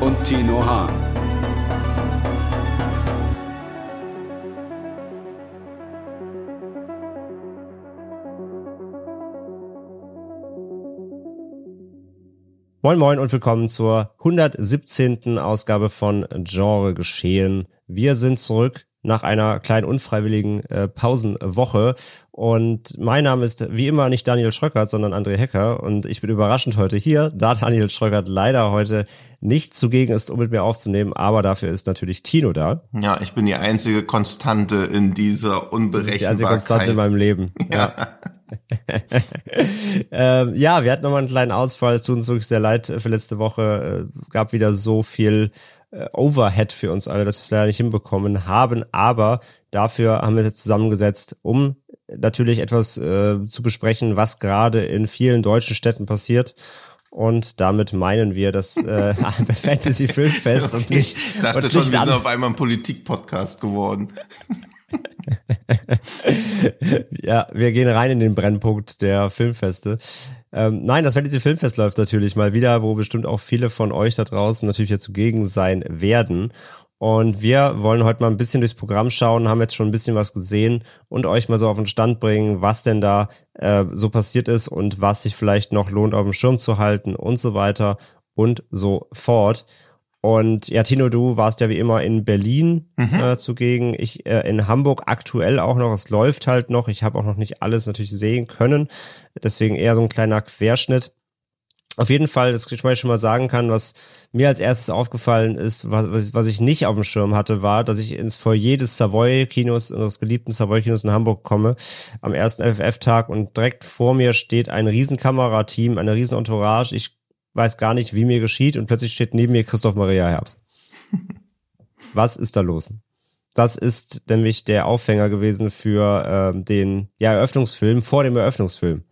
und Tino Hahn. Moin Moin und willkommen zur 117. Ausgabe von Genre Geschehen. Wir sind zurück nach einer kleinen unfreiwilligen äh, Pausenwoche. Und mein Name ist wie immer nicht Daniel Schröckert, sondern André Hecker. Und ich bin überraschend heute hier, da Daniel Schröckert leider heute nicht zugegen ist, um mit mir aufzunehmen. Aber dafür ist natürlich Tino da. Ja, ich bin die einzige Konstante in dieser Unberechenbarkeit. Die einzige Konstante in meinem Leben. Ja. ähm, ja, wir hatten nochmal einen kleinen Ausfall. Es tut uns wirklich sehr leid für letzte Woche. Äh, gab wieder so viel äh, Overhead für uns alle, dass wir es leider nicht hinbekommen haben. Aber dafür haben wir uns jetzt zusammengesetzt, um natürlich etwas äh, zu besprechen, was gerade in vielen deutschen Städten passiert. Und damit meinen wir das äh, Fantasy Filmfest und nicht. Ich dachte und schon, wir sind auf einmal ein Politik-Podcast geworden. ja, wir gehen rein in den Brennpunkt der Filmfeste. Ähm, nein, das Fantasy Filmfest läuft natürlich mal wieder, wo bestimmt auch viele von euch da draußen natürlich hier zugegen sein werden. Und wir wollen heute mal ein bisschen durchs Programm schauen, haben jetzt schon ein bisschen was gesehen und euch mal so auf den Stand bringen, was denn da äh, so passiert ist und was sich vielleicht noch lohnt, auf dem Schirm zu halten und so weiter und so fort. Und ja, Tino, du warst ja wie immer in Berlin mhm. äh, zugegen. Ich äh, in Hamburg aktuell auch noch. Es läuft halt noch. Ich habe auch noch nicht alles natürlich sehen können. Deswegen eher so ein kleiner Querschnitt. Auf jeden Fall, das ich schon mal sagen kann, was mir als erstes aufgefallen ist, was, was ich nicht auf dem Schirm hatte, war, dass ich ins Foyer des Savoy-Kinos, unseres geliebten Savoy-Kinos in Hamburg komme, am ersten FF-Tag und direkt vor mir steht ein Riesenkamerateam, eine riesen Entourage. Ich weiß gar nicht, wie mir geschieht und plötzlich steht neben mir Christoph Maria Herbst. Was ist da los? Das ist nämlich der Aufhänger gewesen für äh, den ja, Eröffnungsfilm vor dem Eröffnungsfilm,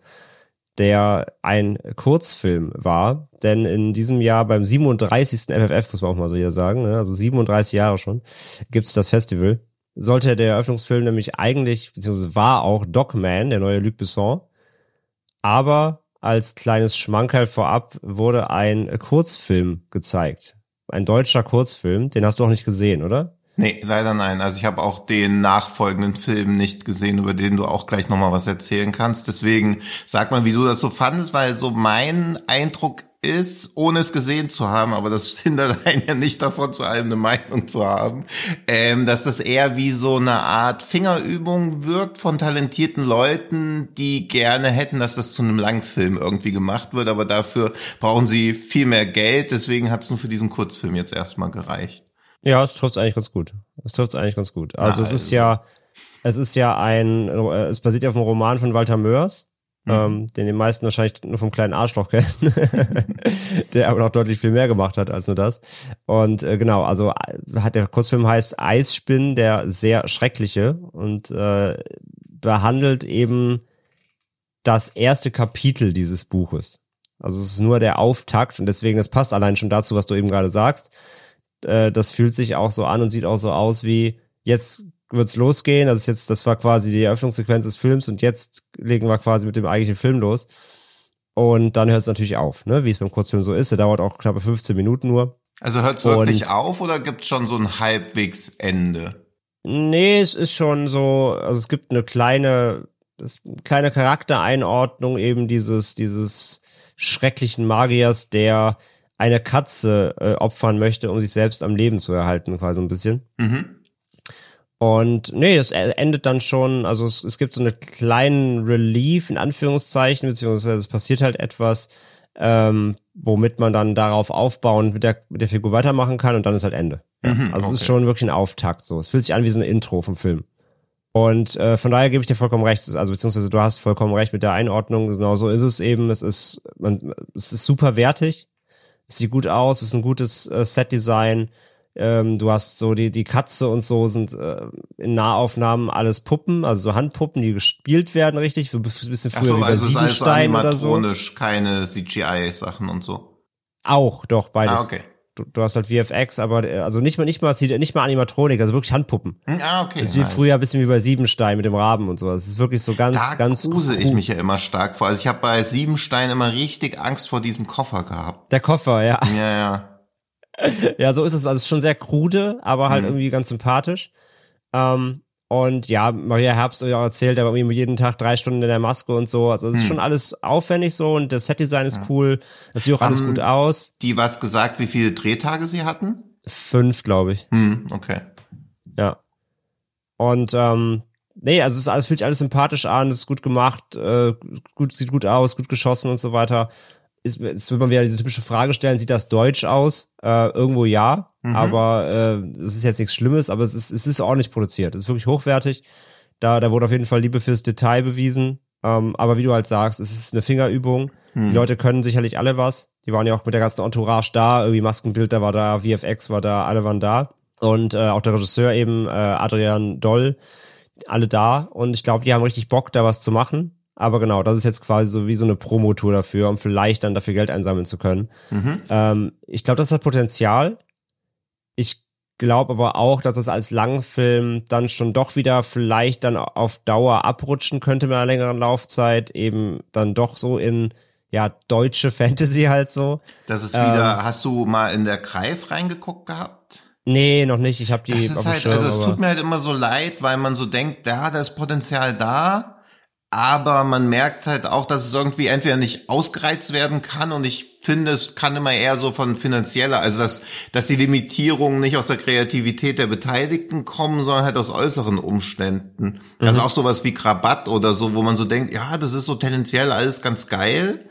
der ein Kurzfilm war. Denn in diesem Jahr beim 37. FFF, muss man auch mal so hier sagen, ne, also 37 Jahre schon, gibt's das Festival. Sollte der Eröffnungsfilm nämlich eigentlich, beziehungsweise war auch Dogman, der neue Luc Besson, aber als kleines Schmankerl vorab wurde ein Kurzfilm gezeigt. Ein deutscher Kurzfilm. Den hast du auch nicht gesehen, oder? Nee, leider nein. Also ich habe auch den nachfolgenden Film nicht gesehen, über den du auch gleich nochmal was erzählen kannst. Deswegen sag mal, wie du das so fandest, weil so mein Eindruck ist, ohne es gesehen zu haben, aber das hindert einen ja nicht davon, zu allem eine Meinung zu haben, ähm, dass das eher wie so eine Art Fingerübung wirkt von talentierten Leuten, die gerne hätten, dass das zu einem Langfilm irgendwie gemacht wird, aber dafür brauchen sie viel mehr Geld, deswegen hat es nur für diesen Kurzfilm jetzt erstmal gereicht. Ja, es trifft eigentlich ganz gut. Es trifft eigentlich ganz gut. Also, also es ist ja, es ist ja ein, es basiert ja auf einem Roman von Walter Mörs mhm. ähm, den die meisten wahrscheinlich nur vom kleinen Arschloch kennen, der aber noch deutlich viel mehr gemacht hat als nur das. Und äh, genau, also äh, hat der Kurzfilm heißt Eisspinn, der sehr schreckliche und äh, behandelt eben das erste Kapitel dieses Buches. Also es ist nur der Auftakt und deswegen, das passt allein schon dazu, was du eben gerade sagst. Äh, das fühlt sich auch so an und sieht auch so aus wie, jetzt wird's losgehen. Das ist jetzt, das war quasi die Eröffnungssequenz des Films und jetzt legen wir quasi mit dem eigentlichen Film los. Und dann hört es natürlich auf, ne? wie es beim Kurzfilm so ist. Der dauert auch knappe 15 Minuten nur. Also hört es wirklich auf oder gibt's schon so ein halbwegs Ende? Nee, es ist schon so, also es gibt eine kleine, das, kleine Charaktereinordnung eben dieses, dieses schrecklichen Magiers, der eine Katze äh, opfern möchte, um sich selbst am Leben zu erhalten, quasi ein bisschen. Mhm. Und nee, es endet dann schon, also es, es gibt so einen kleinen Relief in Anführungszeichen, beziehungsweise es passiert halt etwas, ähm, womit man dann darauf aufbauend mit der, mit der Figur weitermachen kann und dann ist halt Ende. Ja. Mhm, also okay. es ist schon wirklich ein Auftakt so. Es fühlt sich an wie so ein Intro vom Film. Und äh, von daher gebe ich dir vollkommen recht, also beziehungsweise du hast vollkommen recht mit der Einordnung, genau so ist es eben. Es ist, man, es ist super wertig. Es sieht gut aus, es ist ein gutes äh, Set-Design. Ähm, du hast so die, die Katze und so sind äh, in Nahaufnahmen alles Puppen, also so Handpuppen, die gespielt werden, richtig. So ein bisschen früher so, wie bei also es ist also Siebenstein oder so. keine CGI-Sachen und so. Auch, doch, beides. Ah, okay. Du, du hast halt VFX, aber äh, also nicht mal nicht mal nicht mal Animatronik, also wirklich Handpuppen. Hm, Ah, okay. Das ist wie nice. früher ein bisschen wie bei Siebenstein mit dem Raben und so. Das ist wirklich so ganz, Da ganz grusel ich cool. mich ja immer stark vor. Also ich habe bei Siebenstein immer richtig Angst vor diesem Koffer gehabt. Der Koffer, ja. Ja, ja. Ja, so ist es. Also es ist schon sehr krude, aber halt Mhm. irgendwie ganz sympathisch. Ähm, und ja, Maria Herbst hat ja auch erzählt, er war irgendwie jeden Tag drei Stunden in der Maske und so. Also es ist Mhm. schon alles aufwendig so und das Setdesign ist cool. Das sieht auch alles Haben- gut aus. Die was gesagt, wie viele Drehtage sie hatten? Fünf, glaube ich. Hm, okay. Ja. Und ähm, nee, also es ist alles, fühlt sich alles sympathisch an, es ist gut gemacht, äh, gut, sieht gut aus, gut geschossen und so weiter. Ist, ist, wenn man wieder diese typische Frage stellen, sieht das deutsch aus? Äh, irgendwo ja, Mhm. aber äh, es ist jetzt nichts Schlimmes, aber es ist, es ist ordentlich produziert. Es ist wirklich hochwertig. Da, da wurde auf jeden Fall Liebe fürs Detail bewiesen. Ähm, aber wie du halt sagst, es ist eine Fingerübung. Hm. Die Leute können sicherlich alle was. Die waren ja auch mit der ganzen Entourage da. Irgendwie Maskenbilder war da, VFX war da, alle waren da. Und äh, auch der Regisseur eben, äh, Adrian Doll, alle da. Und ich glaube, die haben richtig Bock, da was zu machen. Aber genau, das ist jetzt quasi so wie so eine Promotour dafür, um vielleicht dann dafür Geld einsammeln zu können. Mhm. Ähm, ich glaube, das hat Potenzial. Ich glaube aber auch, dass es als Langfilm dann schon doch wieder vielleicht dann auf Dauer abrutschen könnte mit einer längeren Laufzeit, eben dann doch so in ja deutsche Fantasy halt so. Das ist Ähm. wieder, hast du mal in der Greif reingeguckt gehabt? Nee, noch nicht. Ich habe die Das ist halt, Schirm, also es tut mir halt immer so leid, weil man so denkt, ja, da ist Potenzial da, aber man merkt halt auch, dass es irgendwie entweder nicht ausgereizt werden kann und ich finde, es kann immer eher so von finanzieller, also dass, dass die Limitierungen nicht aus der Kreativität der Beteiligten kommen, sondern halt aus äußeren Umständen. Also auch sowas wie Krabatt oder so, wo man so denkt, ja, das ist so tendenziell alles ganz geil,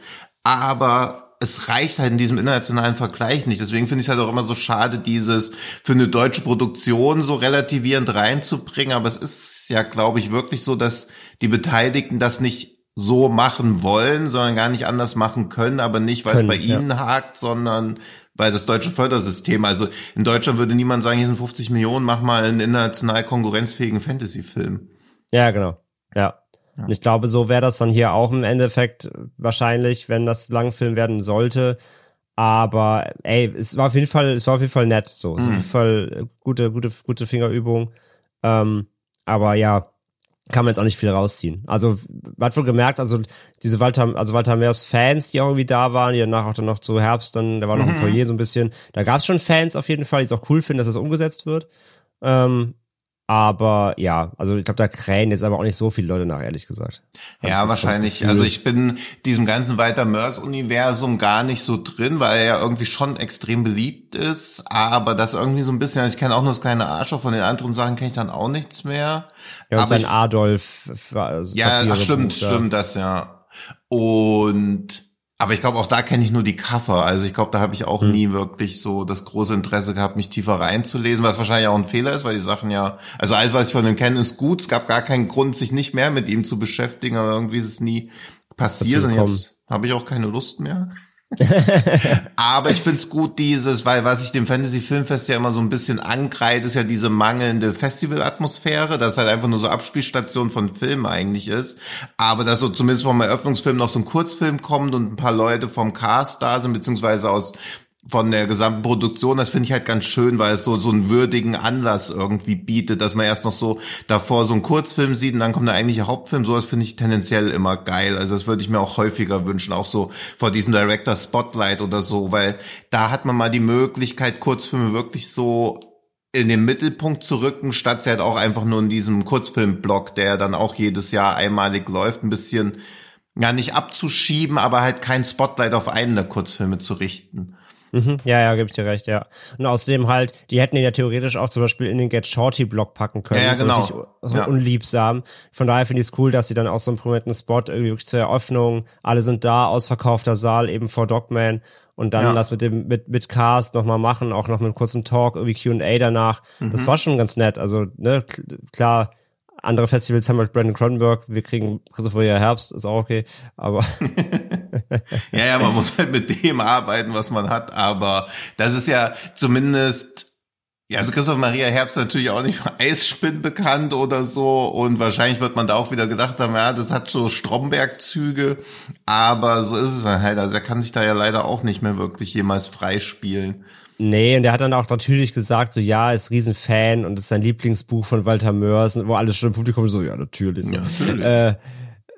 aber es reicht halt in diesem internationalen Vergleich nicht. Deswegen finde ich es halt auch immer so schade, dieses für eine deutsche Produktion so relativierend reinzubringen. Aber es ist ja, glaube ich, wirklich so, dass die Beteiligten das nicht so machen wollen, sondern gar nicht anders machen können, aber nicht, weil es Können, bei ja. ihnen hakt, sondern weil das deutsche Fördersystem, also in Deutschland würde niemand sagen, hier sind 50 Millionen, mach mal einen international konkurrenzfähigen Fantasy-Film. Ja, genau. Ja. Und ich glaube, so wäre das dann hier auch im Endeffekt wahrscheinlich, wenn das Langfilm werden sollte. Aber ey, es war auf jeden Fall, es war auf jeden Fall nett. So, es war auf jeden Fall gute, gute, gute Fingerübung. Ähm, aber ja, kann man jetzt auch nicht viel rausziehen. Also man hat wohl gemerkt, also diese Walter, also Walter Meers Fans, die auch irgendwie da waren, die danach auch dann noch zu Herbst, dann, da war noch ein Foyer so ein bisschen. Da gab es schon Fans auf jeden Fall, die es auch cool finden, dass das umgesetzt wird. Ähm, aber ja, also ich glaube, da krähen jetzt aber auch nicht so viele Leute nach, ehrlich gesagt. Hab ich Ja, wahrscheinlich. Also ich bin diesem ganzen Walter Mörs-Universum gar nicht so drin, weil er ja irgendwie schon extrem beliebt ist, aber das irgendwie so ein bisschen, also ich kenne auch nur das kleine Arschloch, von den anderen Sachen kenne ich dann auch nichts mehr. ja, und aber sein ich- Adolf. äh, Ja, ach, stimmt, da. stimmt, das ja. Und aber ich glaube, auch da kenne ich nur die Cover. Also ich glaube, da habe ich auch nie wirklich so das große Interesse gehabt, mich tiefer reinzulesen, was wahrscheinlich auch ein Fehler ist, weil die Sachen ja, also alles, was ich von ihm kenne, ist gut. Es gab gar keinen Grund, sich nicht mehr mit ihm zu beschäftigen, aber irgendwie ist es nie passiert und jetzt habe ich auch keine Lust mehr. Aber ich find's gut, dieses, weil was ich dem Fantasy Filmfest ja immer so ein bisschen ankreide, ist ja diese mangelnde Festivalatmosphäre, dass halt einfach nur so Abspielstation von Filmen eigentlich ist. Aber dass so zumindest vom Eröffnungsfilm noch so ein Kurzfilm kommt und ein paar Leute vom Cast da sind, beziehungsweise aus von der gesamten Produktion, das finde ich halt ganz schön, weil es so so einen würdigen Anlass irgendwie bietet, dass man erst noch so davor so einen Kurzfilm sieht und dann kommt der eigentliche Hauptfilm. Sowas finde ich tendenziell immer geil. Also das würde ich mir auch häufiger wünschen, auch so vor diesem Director Spotlight oder so, weil da hat man mal die Möglichkeit, Kurzfilme wirklich so in den Mittelpunkt zu rücken, statt sie halt auch einfach nur in diesem Kurzfilmblock, der dann auch jedes Jahr einmalig läuft, ein bisschen ja nicht abzuschieben, aber halt kein Spotlight auf einen der Kurzfilme zu richten. Mhm, ja, ja, gebe ich dir recht, ja. Und außerdem halt, die hätten ihn ja theoretisch auch zum Beispiel in den Get Shorty Block packen können. Ja, ja, genau. So, so Ja. unliebsam. Von daher finde ich es cool, dass sie dann auch so einen prominenten Spot irgendwie wirklich zur Eröffnung, alle sind da, ausverkaufter Saal eben vor Dogman und dann Ja. das mit dem, mit, mit Cast nochmal machen, auch noch mit einem kurzen Talk, irgendwie Q&A danach. Mhm. Das war schon ganz nett. Also, ne, kl- klar, andere Festivals haben halt Brandon Cronenberg, wir kriegen Christopher Herbst, ist auch okay, aber. ja, ja, man muss halt mit dem arbeiten, was man hat, aber das ist ja zumindest ja, also Christoph Maria Herbst natürlich auch nicht für Eisspinn bekannt oder so und wahrscheinlich wird man da auch wieder gedacht haben, ja, das hat so Stromberg-Züge, aber so ist es dann halt. Also er kann sich da ja leider auch nicht mehr wirklich jemals freispielen. Nee, und er hat dann auch natürlich gesagt, so ja, ist Riesenfan und ist sein Lieblingsbuch von Walter Mörs, wo alles schon im Publikum so, ja, natürlich. So. Ja, natürlich. Äh,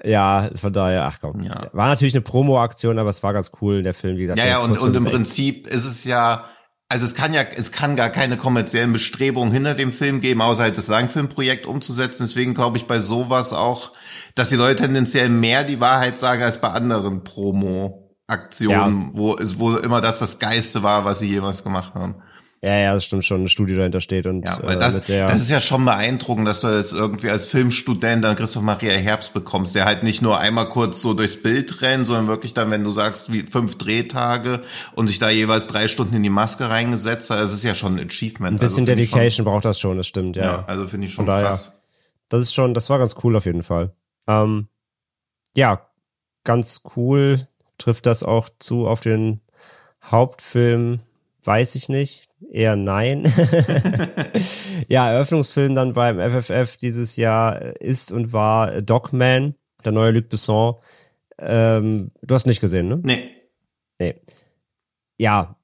ja, von daher, ach komm. Ja. War natürlich eine Promo-Aktion, aber es war ganz cool der Film, wie gesagt. Ja, ja, und, und im Prinzip ist es ja, also es kann ja, es kann gar keine kommerziellen Bestrebungen hinter dem Film geben, außer halt das Langfilmprojekt umzusetzen. Deswegen glaube ich bei sowas auch, dass die Leute tendenziell mehr die Wahrheit sagen als bei anderen Promo-Aktionen, ja. wo es, wo immer das das Geiste war, was sie jemals gemacht haben. Ja, ja, das stimmt schon, ein Studio dahinter steht und ja, weil das, äh, das ist ja schon beeindruckend, dass du es irgendwie als Filmstudent dann Christoph Maria Herbst bekommst, der halt nicht nur einmal kurz so durchs Bild rennt, sondern wirklich dann, wenn du sagst, wie fünf Drehtage und sich da jeweils drei Stunden in die Maske reingesetzt hat, das ist ja schon ein Achievement. Ein bisschen also, Dedication schon, braucht das schon, das stimmt, ja. ja also finde ich schon daher, krass. Das ist schon, das war ganz cool auf jeden Fall. Ähm, ja, ganz cool trifft das auch zu auf den Hauptfilm, weiß ich nicht eher nein. ja, Eröffnungsfilm dann beim FFF dieses Jahr ist und war Dogman, der neue Luc Besson. Ähm, du hast nicht gesehen, ne? Nee. Nee. Ja,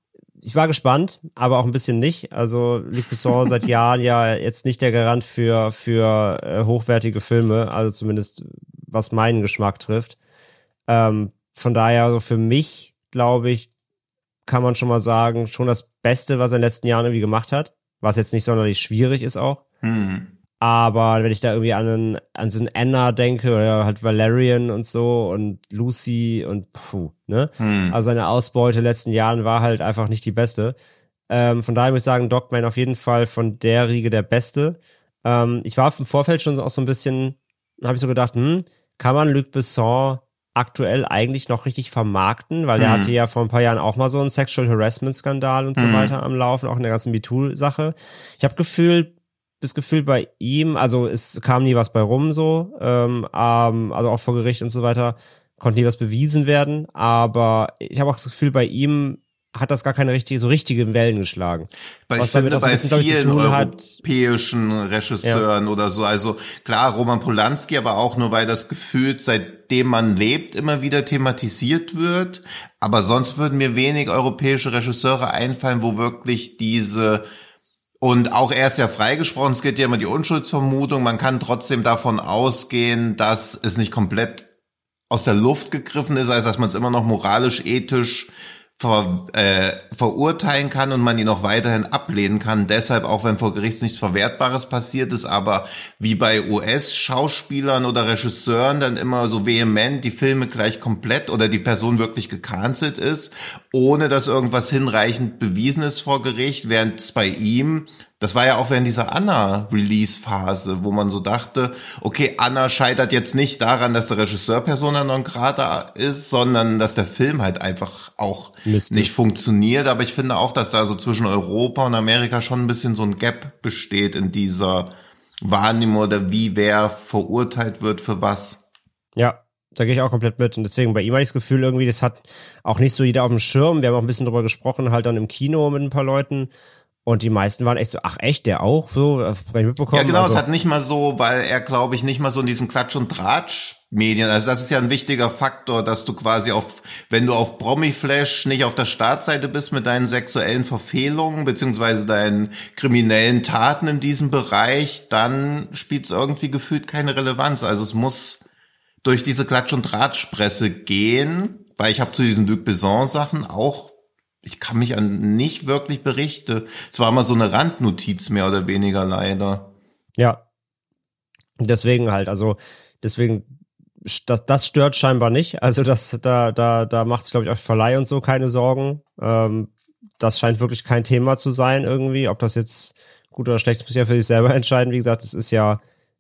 ich war gespannt, aber auch ein bisschen nicht. Also Luc Besson seit Jahren ja jetzt nicht der Garant für, für äh, hochwertige Filme, also zumindest was meinen Geschmack trifft. Ähm, von daher, also für mich, glaube ich, kann man schon mal sagen, schon das Beste, was er in den letzten Jahren irgendwie gemacht hat. Was jetzt nicht sonderlich schwierig ist auch. Mhm. Aber wenn ich da irgendwie an, einen, an so einen Anna denke oder halt Valerian und so und Lucy und puh, ne? Mhm. Also seine Ausbeute in den letzten Jahren war halt einfach nicht die beste. Ähm, von daher muss ich sagen, Dogman auf jeden Fall von der Riege der Beste. Ähm, ich war im Vorfeld schon auch so ein bisschen, habe ich so gedacht, hm, kann man Luc Besson aktuell eigentlich noch richtig vermarkten, weil mhm. er hatte ja vor ein paar Jahren auch mal so einen Sexual Harassment Skandal und so mhm. weiter am Laufen, auch in der ganzen MeToo-Sache. Ich habe Gefühl, das Gefühl bei ihm, also es kam nie was bei rum so, ähm, ähm, also auch vor Gericht und so weiter, konnte nie was bewiesen werden, aber ich habe auch das Gefühl, bei ihm hat das gar keine richtige, so richtige Wellen geschlagen. Weil Was ich finde, bei bisschen, vielen europäischen hat. Regisseuren ja. oder so, also klar, Roman Polanski, aber auch nur, weil das gefühlt, seitdem man lebt, immer wieder thematisiert wird. Aber sonst würden mir wenig europäische Regisseure einfallen, wo wirklich diese und auch er ist ja freigesprochen, es geht ja immer die Unschuldsvermutung, man kann trotzdem davon ausgehen, dass es nicht komplett aus der Luft gegriffen ist, also dass man es immer noch moralisch, ethisch ver, äh, verurteilen kann und man ihn auch weiterhin ablehnen kann. Deshalb, auch wenn vor Gericht nichts Verwertbares passiert ist, aber wie bei US-Schauspielern oder Regisseuren dann immer so vehement die Filme gleich komplett oder die Person wirklich gecancelt ist, ohne dass irgendwas hinreichend bewiesen ist vor Gericht, während es bei ihm das war ja auch während dieser Anna-Release-Phase, wo man so dachte, okay, Anna scheitert jetzt nicht daran, dass der Regisseur Persona non grata ist, sondern dass der Film halt einfach auch Mistig. nicht funktioniert. Aber ich finde auch, dass da so zwischen Europa und Amerika schon ein bisschen so ein Gap besteht in dieser Wahrnehmung oder wie wer verurteilt wird für was. Ja, da gehe ich auch komplett mit. Und deswegen bei ihm habe ich das Gefühl, irgendwie, das hat auch nicht so jeder auf dem Schirm. Wir haben auch ein bisschen drüber gesprochen, halt dann im Kino mit ein paar Leuten. Und die meisten waren echt so, ach echt, der auch so, hab ich mitbekommen. Ja, genau, also, es hat nicht mal so, weil er, glaube ich, nicht mal so in diesen Klatsch- und Tratsch-Medien, also das ist ja ein wichtiger Faktor, dass du quasi auf, wenn du auf Promiflash nicht auf der Startseite bist mit deinen sexuellen Verfehlungen, beziehungsweise deinen kriminellen Taten in diesem Bereich, dann spielt es irgendwie gefühlt keine Relevanz. Also es muss durch diese Klatsch- und Tratsch-Presse gehen, weil ich habe zu diesen Luc Besson-Sachen auch ich kann mich an nicht wirklich Berichte. Es war mal so eine Randnotiz mehr oder weniger leider. Ja. Deswegen halt, also deswegen das, das stört scheinbar nicht. Also das da da da macht glaube ich auch Verleih und so keine Sorgen. Ähm, das scheint wirklich kein Thema zu sein irgendwie. Ob das jetzt gut oder schlecht ist, muss ja für sich selber entscheiden. Wie gesagt, es ist ja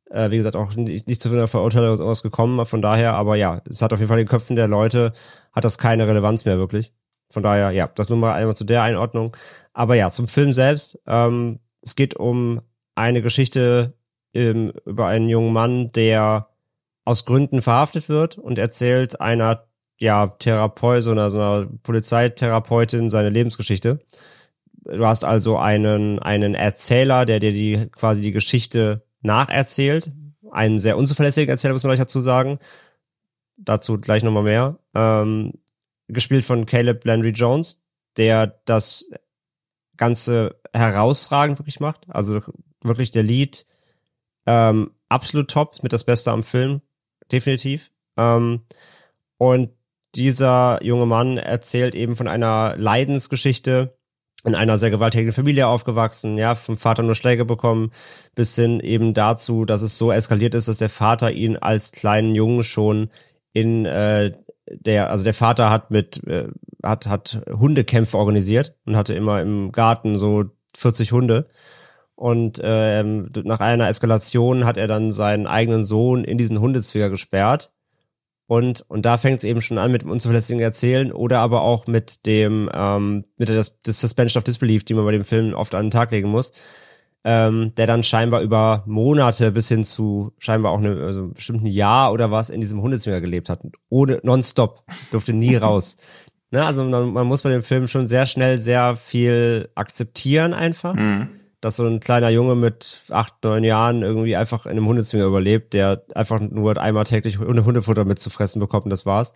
äh, wie gesagt auch nicht, nicht zu einer Verurteilung ausgekommen. Von daher, aber ja, es hat auf jeden Fall in den Köpfen der Leute hat das keine Relevanz mehr wirklich. Von daher, ja, das nur mal einmal zu der Einordnung. Aber ja, zum Film selbst. Ähm, es geht um eine Geschichte ähm, über einen jungen Mann, der aus Gründen verhaftet wird und erzählt einer ja Therapeut, so einer, so einer Polizeitherapeutin seine Lebensgeschichte. Du hast also einen einen Erzähler, der dir die quasi die Geschichte nacherzählt, einen sehr unzuverlässigen Erzähler muss man gleich dazu sagen. Dazu gleich nochmal mehr. Ähm, gespielt von Caleb Landry Jones, der das Ganze herausragend wirklich macht. Also wirklich der Lied ähm, absolut top, mit das Beste am Film, definitiv. Ähm, und dieser junge Mann erzählt eben von einer Leidensgeschichte, in einer sehr gewalttätigen Familie aufgewachsen, ja, vom Vater nur Schläge bekommen, bis hin eben dazu, dass es so eskaliert ist, dass der Vater ihn als kleinen Jungen schon in äh, der, also der Vater hat mit, äh, hat, hat Hundekämpfe organisiert und hatte immer im Garten so 40 Hunde. Und ähm, nach einer Eskalation hat er dann seinen eigenen Sohn in diesen Hundezwinger gesperrt. Und, und da fängt es eben schon an mit dem unzuverlässigen Erzählen oder aber auch mit dem, ähm, mit der das, das Suspension of Disbelief, die man bei dem Film oft an den Tag legen muss ähm, der dann scheinbar über Monate bis hin zu scheinbar auch eine, also bestimmt ein Jahr oder was in diesem Hundezwinger gelebt hat. Ohne nonstop, durfte nie raus. Ne, also man, man, muss bei dem Film schon sehr schnell sehr viel akzeptieren einfach. Mhm. Dass so ein kleiner Junge mit acht, neun Jahren irgendwie einfach in einem Hundezwinger überlebt, der einfach nur einmal täglich Hundefutter mitzufressen bekommt und das war's.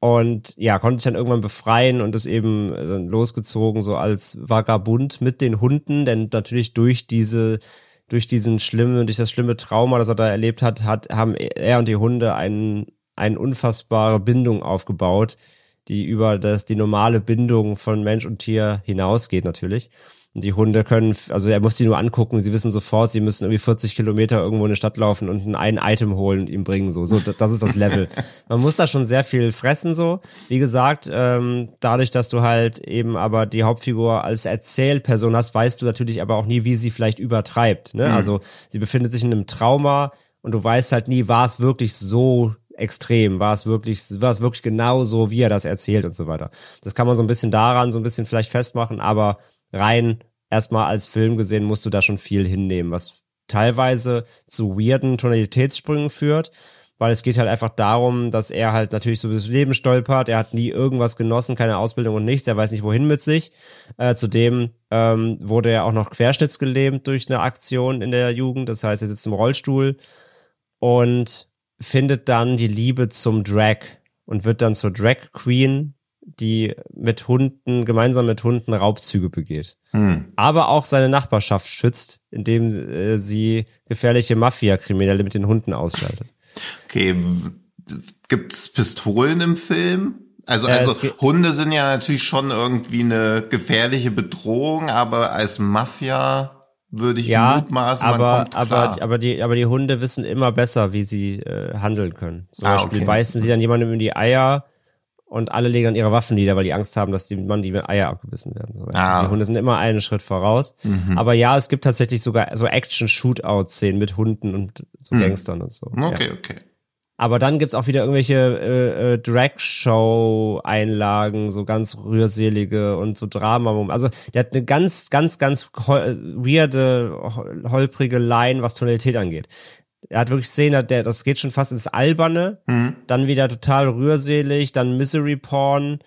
Und ja, konnte sich dann irgendwann befreien und ist eben äh, losgezogen, so als Vagabund mit den Hunden, denn natürlich durch diese, durch diesen schlimmen, durch das schlimme Trauma, das er da erlebt hat, hat, haben er und die Hunde einen, eine unfassbare Bindung aufgebaut, die über das, die normale Bindung von Mensch und Tier hinausgeht natürlich. Die Hunde können, also er muss die nur angucken, sie wissen sofort, sie müssen irgendwie 40 Kilometer irgendwo in eine Stadt laufen und ein Item holen und ihm bringen, so. So, das ist das Level. Man muss da schon sehr viel fressen, so. Wie gesagt, ähm, dadurch, dass du halt eben aber die Hauptfigur als Erzählperson hast, weißt du natürlich aber auch nie, wie sie vielleicht übertreibt, ne? Mhm. Also, sie befindet sich in einem Trauma und du weißt halt nie, war es wirklich so extrem, war es wirklich, war es wirklich genau so, wie er das erzählt und so weiter. Das kann man so ein bisschen daran, so ein bisschen vielleicht festmachen, aber rein. Erstmal als Film gesehen musst du da schon viel hinnehmen, was teilweise zu weirden Tonalitätssprüngen führt, weil es geht halt einfach darum, dass er halt natürlich so das Leben stolpert, er hat nie irgendwas genossen, keine Ausbildung und nichts, er weiß nicht wohin mit sich. Äh, zudem ähm, wurde er auch noch querschnittsgelähmt durch eine Aktion in der Jugend, das heißt, er sitzt im Rollstuhl und findet dann die Liebe zum Drag und wird dann zur Drag Queen die mit Hunden, gemeinsam mit Hunden Raubzüge begeht. Hm. Aber auch seine Nachbarschaft schützt, indem äh, sie gefährliche Mafia-Kriminelle mit den Hunden ausschaltet. Okay, gibt's Pistolen im Film? Also, also Hunde sind ja natürlich schon irgendwie eine gefährliche Bedrohung, aber als Mafia würde ich ja, mutmaßen, aber, aber, aber die, aber die Hunde wissen immer besser, wie sie äh, handeln können. Zum ah, Beispiel okay. beißen sie dann jemandem in die Eier und alle legen dann ihre Waffen nieder, weil die Angst haben, dass die Mann die Eier abgebissen werden. So, ah. Die Hunde sind immer einen Schritt voraus. Mhm. Aber ja, es gibt tatsächlich sogar so Action-Shootout-Szenen mit Hunden und so mhm. Gangstern und so. Okay, ja. okay. Aber dann gibt's auch wieder irgendwelche äh, äh, Drag-Show-Einlagen, so ganz rührselige und so Drama. Also der hat eine ganz, ganz, ganz weirde, holprige Line, was Tonalität angeht er hat wirklich Szenen, der, das geht schon fast ins Alberne, mhm. dann wieder total rührselig, dann Misery Porn,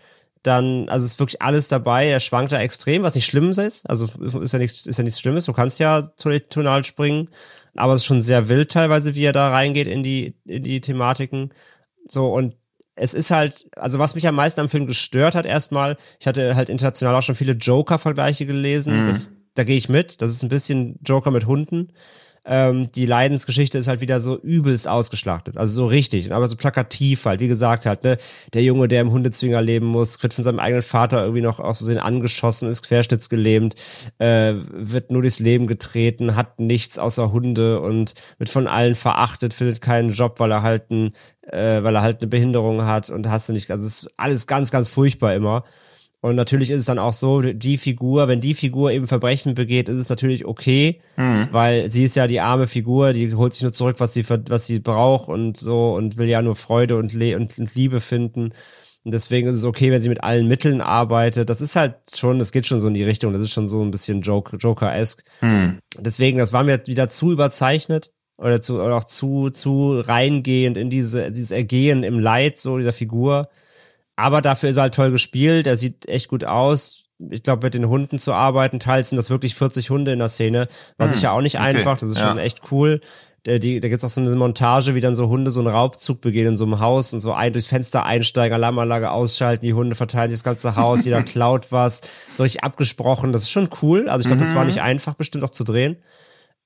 dann, also ist wirklich alles dabei, er schwankt da extrem, was nicht schlimm ist, also ist ja nichts, ist ja nichts Schlimmes, du kannst ja tonal springen, aber es ist schon sehr wild teilweise, wie er da reingeht in die, in die Thematiken, so, und es ist halt, also was mich am meisten am Film gestört hat erstmal, ich hatte halt international auch schon viele Joker-Vergleiche gelesen, mhm. das, da gehe ich mit, das ist ein bisschen Joker mit Hunden, ähm, die Leidensgeschichte ist halt wieder so übelst ausgeschlachtet. Also so richtig, aber so plakativ halt, wie gesagt halt, ne, der Junge, der im Hundezwinger leben muss, wird von seinem eigenen Vater irgendwie noch aus Versehen angeschossen, ist querschnittsgelähmt, äh, wird nur durchs Leben getreten, hat nichts außer Hunde und wird von allen verachtet, findet keinen Job, weil er halt ein, äh, weil er halt eine Behinderung hat und hast du nicht, also es ist alles ganz, ganz furchtbar immer. Und natürlich ist es dann auch so, die Figur, wenn die Figur eben Verbrechen begeht, ist es natürlich okay, mhm. weil sie ist ja die arme Figur, die holt sich nur zurück, was sie was sie braucht und so und will ja nur Freude und, Le und, und Liebe finden. Und deswegen ist es okay, wenn sie mit allen Mitteln arbeitet. Das ist halt schon, das geht schon so in die Richtung. Das ist schon so ein bisschen Joker, Joker-esque. Hm. Deswegen, das war mir wieder zu überzeichnet oder zu oder auch zu zu reingehend in diese dieses Ergehen im Leid so dieser Figur. Aber dafür ist er halt toll gespielt. Er sieht echt gut aus. Ich glaube, mit den Hunden zu arbeiten, teils sind das wirklich 40 Hunde in der Szene. War hm. sicher auch nicht okay. einfach. Das ist ja. schon echt cool der, die, da gibt's auch so eine Montage, wie dann so Hunde so einen Raubzug begehen in so einem Haus und so ein durchs Fenster einsteigen, Alarmanlage ausschalten, die Hunde verteilen sich das ganze Haus, jeder klaut was, so richtig abgesprochen. Das ist schon cool. Also ich glaube, das war mhm. nicht einfach, bestimmt auch zu drehen.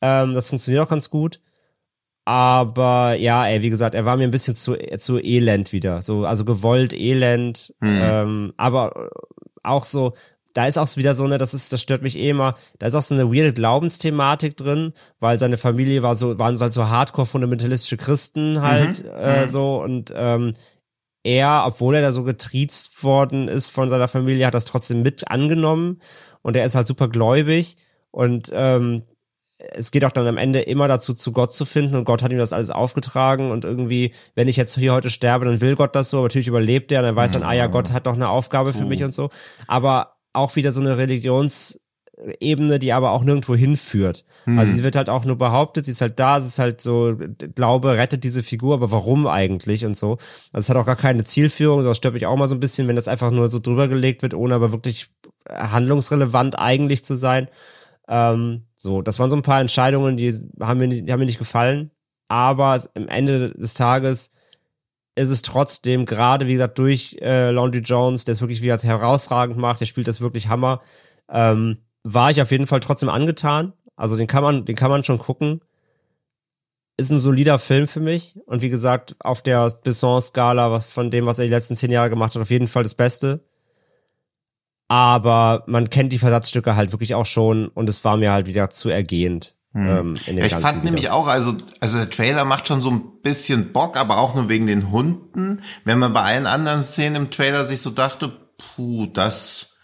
Ähm, das funktioniert auch ganz gut. Aber ja, ey, wie gesagt, er war mir ein bisschen zu, zu elend wieder. So, also gewollt elend. Mhm. Ähm, aber auch so, da ist auch wieder so eine, das ist, das stört mich eh immer, da ist auch so eine weirde Glaubensthematik drin, weil seine Familie war so, waren halt so hardcore fundamentalistische Christen halt mhm. äh, mhm. so und ähm, er, obwohl er da so getriezt worden ist von seiner Familie, hat das trotzdem mit angenommen und er ist halt super gläubig und ähm, es geht auch dann am Ende immer dazu, zu Gott zu finden und Gott hat ihm das alles aufgetragen und irgendwie, wenn ich jetzt hier heute sterbe, dann will Gott das so, aber natürlich überlebt er und er weiß dann, ah ja, Gott hat doch eine Aufgabe für mich und so. Aber auch wieder so eine Religionsebene, die aber auch nirgendwo hinführt. Hm. Also sie wird halt auch nur behauptet, sie ist halt da, es ist halt so, Glaube rettet diese Figur, aber warum eigentlich und so. Also es hat auch gar keine Zielführung, das stört mich auch mal so ein bisschen, wenn das einfach nur so drüber gelegt wird, ohne aber wirklich handlungsrelevant eigentlich zu sein. Ähm, so, das waren so ein paar Entscheidungen, die haben mir, die haben mir nicht gefallen. Aber am Ende des Tages ist es trotzdem gerade, wie gesagt, durch äh, Laundry Jones, der es wirklich wieder herausragend macht, der spielt das wirklich Hammer, ähm, war ich auf jeden Fall trotzdem angetan. Also den kann man, den kann man schon gucken. Ist ein solider Film für mich. Und wie gesagt, auf der Besson-Skala, von dem, was er die letzten zehn Jahre gemacht hat, auf jeden Fall das Beste. Aber man kennt die Versatzstücke halt wirklich auch schon und es war mir halt wieder zu ergehend. Hm. Ähm, ja, ich fand wieder. nämlich auch, also, also der Trailer macht schon so ein bisschen Bock, aber auch nur wegen den Hunden. Wenn man bei allen anderen Szenen im Trailer sich so dachte, puh, das,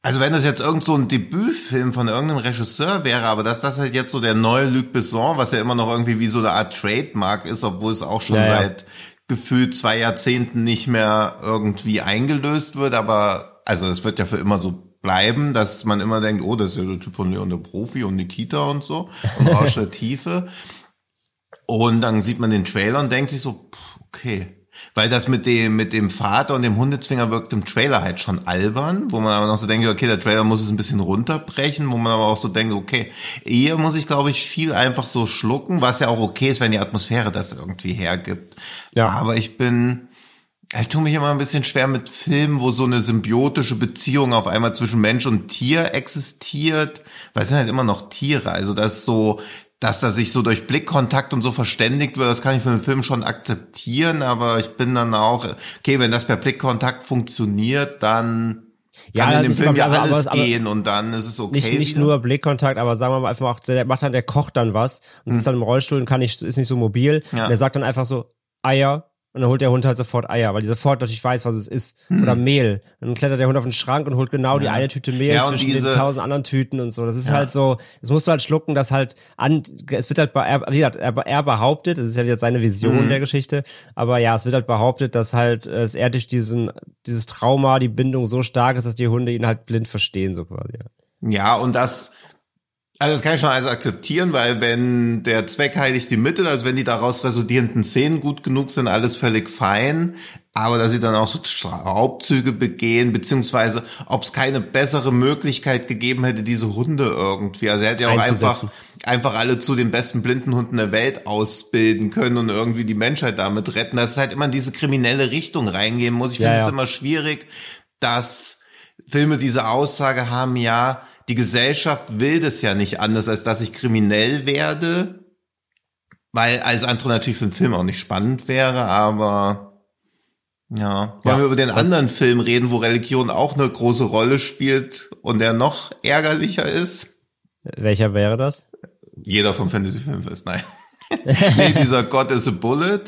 also wenn das jetzt irgend so ein Debütfilm von irgendeinem Regisseur wäre, aber dass das halt jetzt so der neue Luc Besson, was ja immer noch irgendwie wie so eine Art Trademark ist, obwohl es auch schon ja, seit ja. gefühlt zwei Jahrzehnten nicht mehr irgendwie eingelöst wird, aber also es wird ja für immer so bleiben, dass man immer denkt, oh, das ist ja der Typ von Leon der Profi und Nikita und so und Rausch der Tiefe. Und dann sieht man den Trailer und denkt sich so, okay. Weil das mit dem, mit dem Vater und dem Hundezwinger wirkt im Trailer halt schon albern, wo man aber noch so denkt, okay, der Trailer muss es ein bisschen runterbrechen, wo man aber auch so denkt, okay, eher muss ich, glaube ich, viel einfach so schlucken, was ja auch okay ist, wenn die Atmosphäre das irgendwie hergibt. Ja. Aber ich bin, ich tue mich immer ein bisschen schwer mit Filmen, wo so eine symbiotische Beziehung auf einmal zwischen Mensch und Tier existiert, weil es sind halt immer noch Tiere. Also das so, dass er sich so durch Blickkontakt und so verständigt wird, das kann ich für einen Film schon akzeptieren, aber ich bin dann auch, okay, wenn das per Blickkontakt funktioniert, dann kann ja, in dem Film ja alles aber, gehen und dann ist es okay. Nicht, nicht nur Blickkontakt, aber sagen wir mal einfach der macht dann, der kocht dann was und hm. ist dann im Rollstuhl und kann nicht, ist nicht so mobil. Ja. Und er sagt dann einfach so, Eier, und dann holt der Hund halt sofort Eier, weil die sofort natürlich weiß, was es ist. Hm. Oder Mehl. Dann klettert der Hund auf den Schrank und holt genau ja. die eine Tüte Mehl ja, zwischen diese, den tausend anderen Tüten und so. Das ist ja. halt so, das musst du halt schlucken, dass halt an, es wird halt, wie gesagt, er, er behauptet, das ist ja wieder seine Vision hm. der Geschichte, aber ja, es wird halt behauptet, dass halt, äh, er durch diesen, dieses Trauma, die Bindung so stark ist, dass die Hunde ihn halt blind verstehen, so quasi. Ja und das, also das kann ich schon also akzeptieren, weil wenn der Zweck heiligt die Mittel, also wenn die daraus resultierenden Szenen gut genug sind, alles völlig fein. Aber dass sie dann auch so Raubzüge begehen, beziehungsweise ob es keine bessere Möglichkeit gegeben hätte, diese Hunde irgendwie. Also er hätte ja auch einfach, einfach alle zu den besten Blindenhunden der Welt ausbilden können und irgendwie die Menschheit damit retten. Dass es halt immer in diese kriminelle Richtung reingehen muss. Ich finde es ja. immer schwierig, dass Filme diese Aussage haben, ja, die Gesellschaft will das ja nicht anders, als dass ich kriminell werde, weil alles andere natürlich für den Film auch nicht spannend wäre, aber ja, wollen ja, wir über den anderen Film reden, wo Religion auch eine große Rolle spielt und der noch ärgerlicher ist? Welcher wäre das? Jeder vom Fantasy Filmfest, nein. nee, dieser God is a Bullet.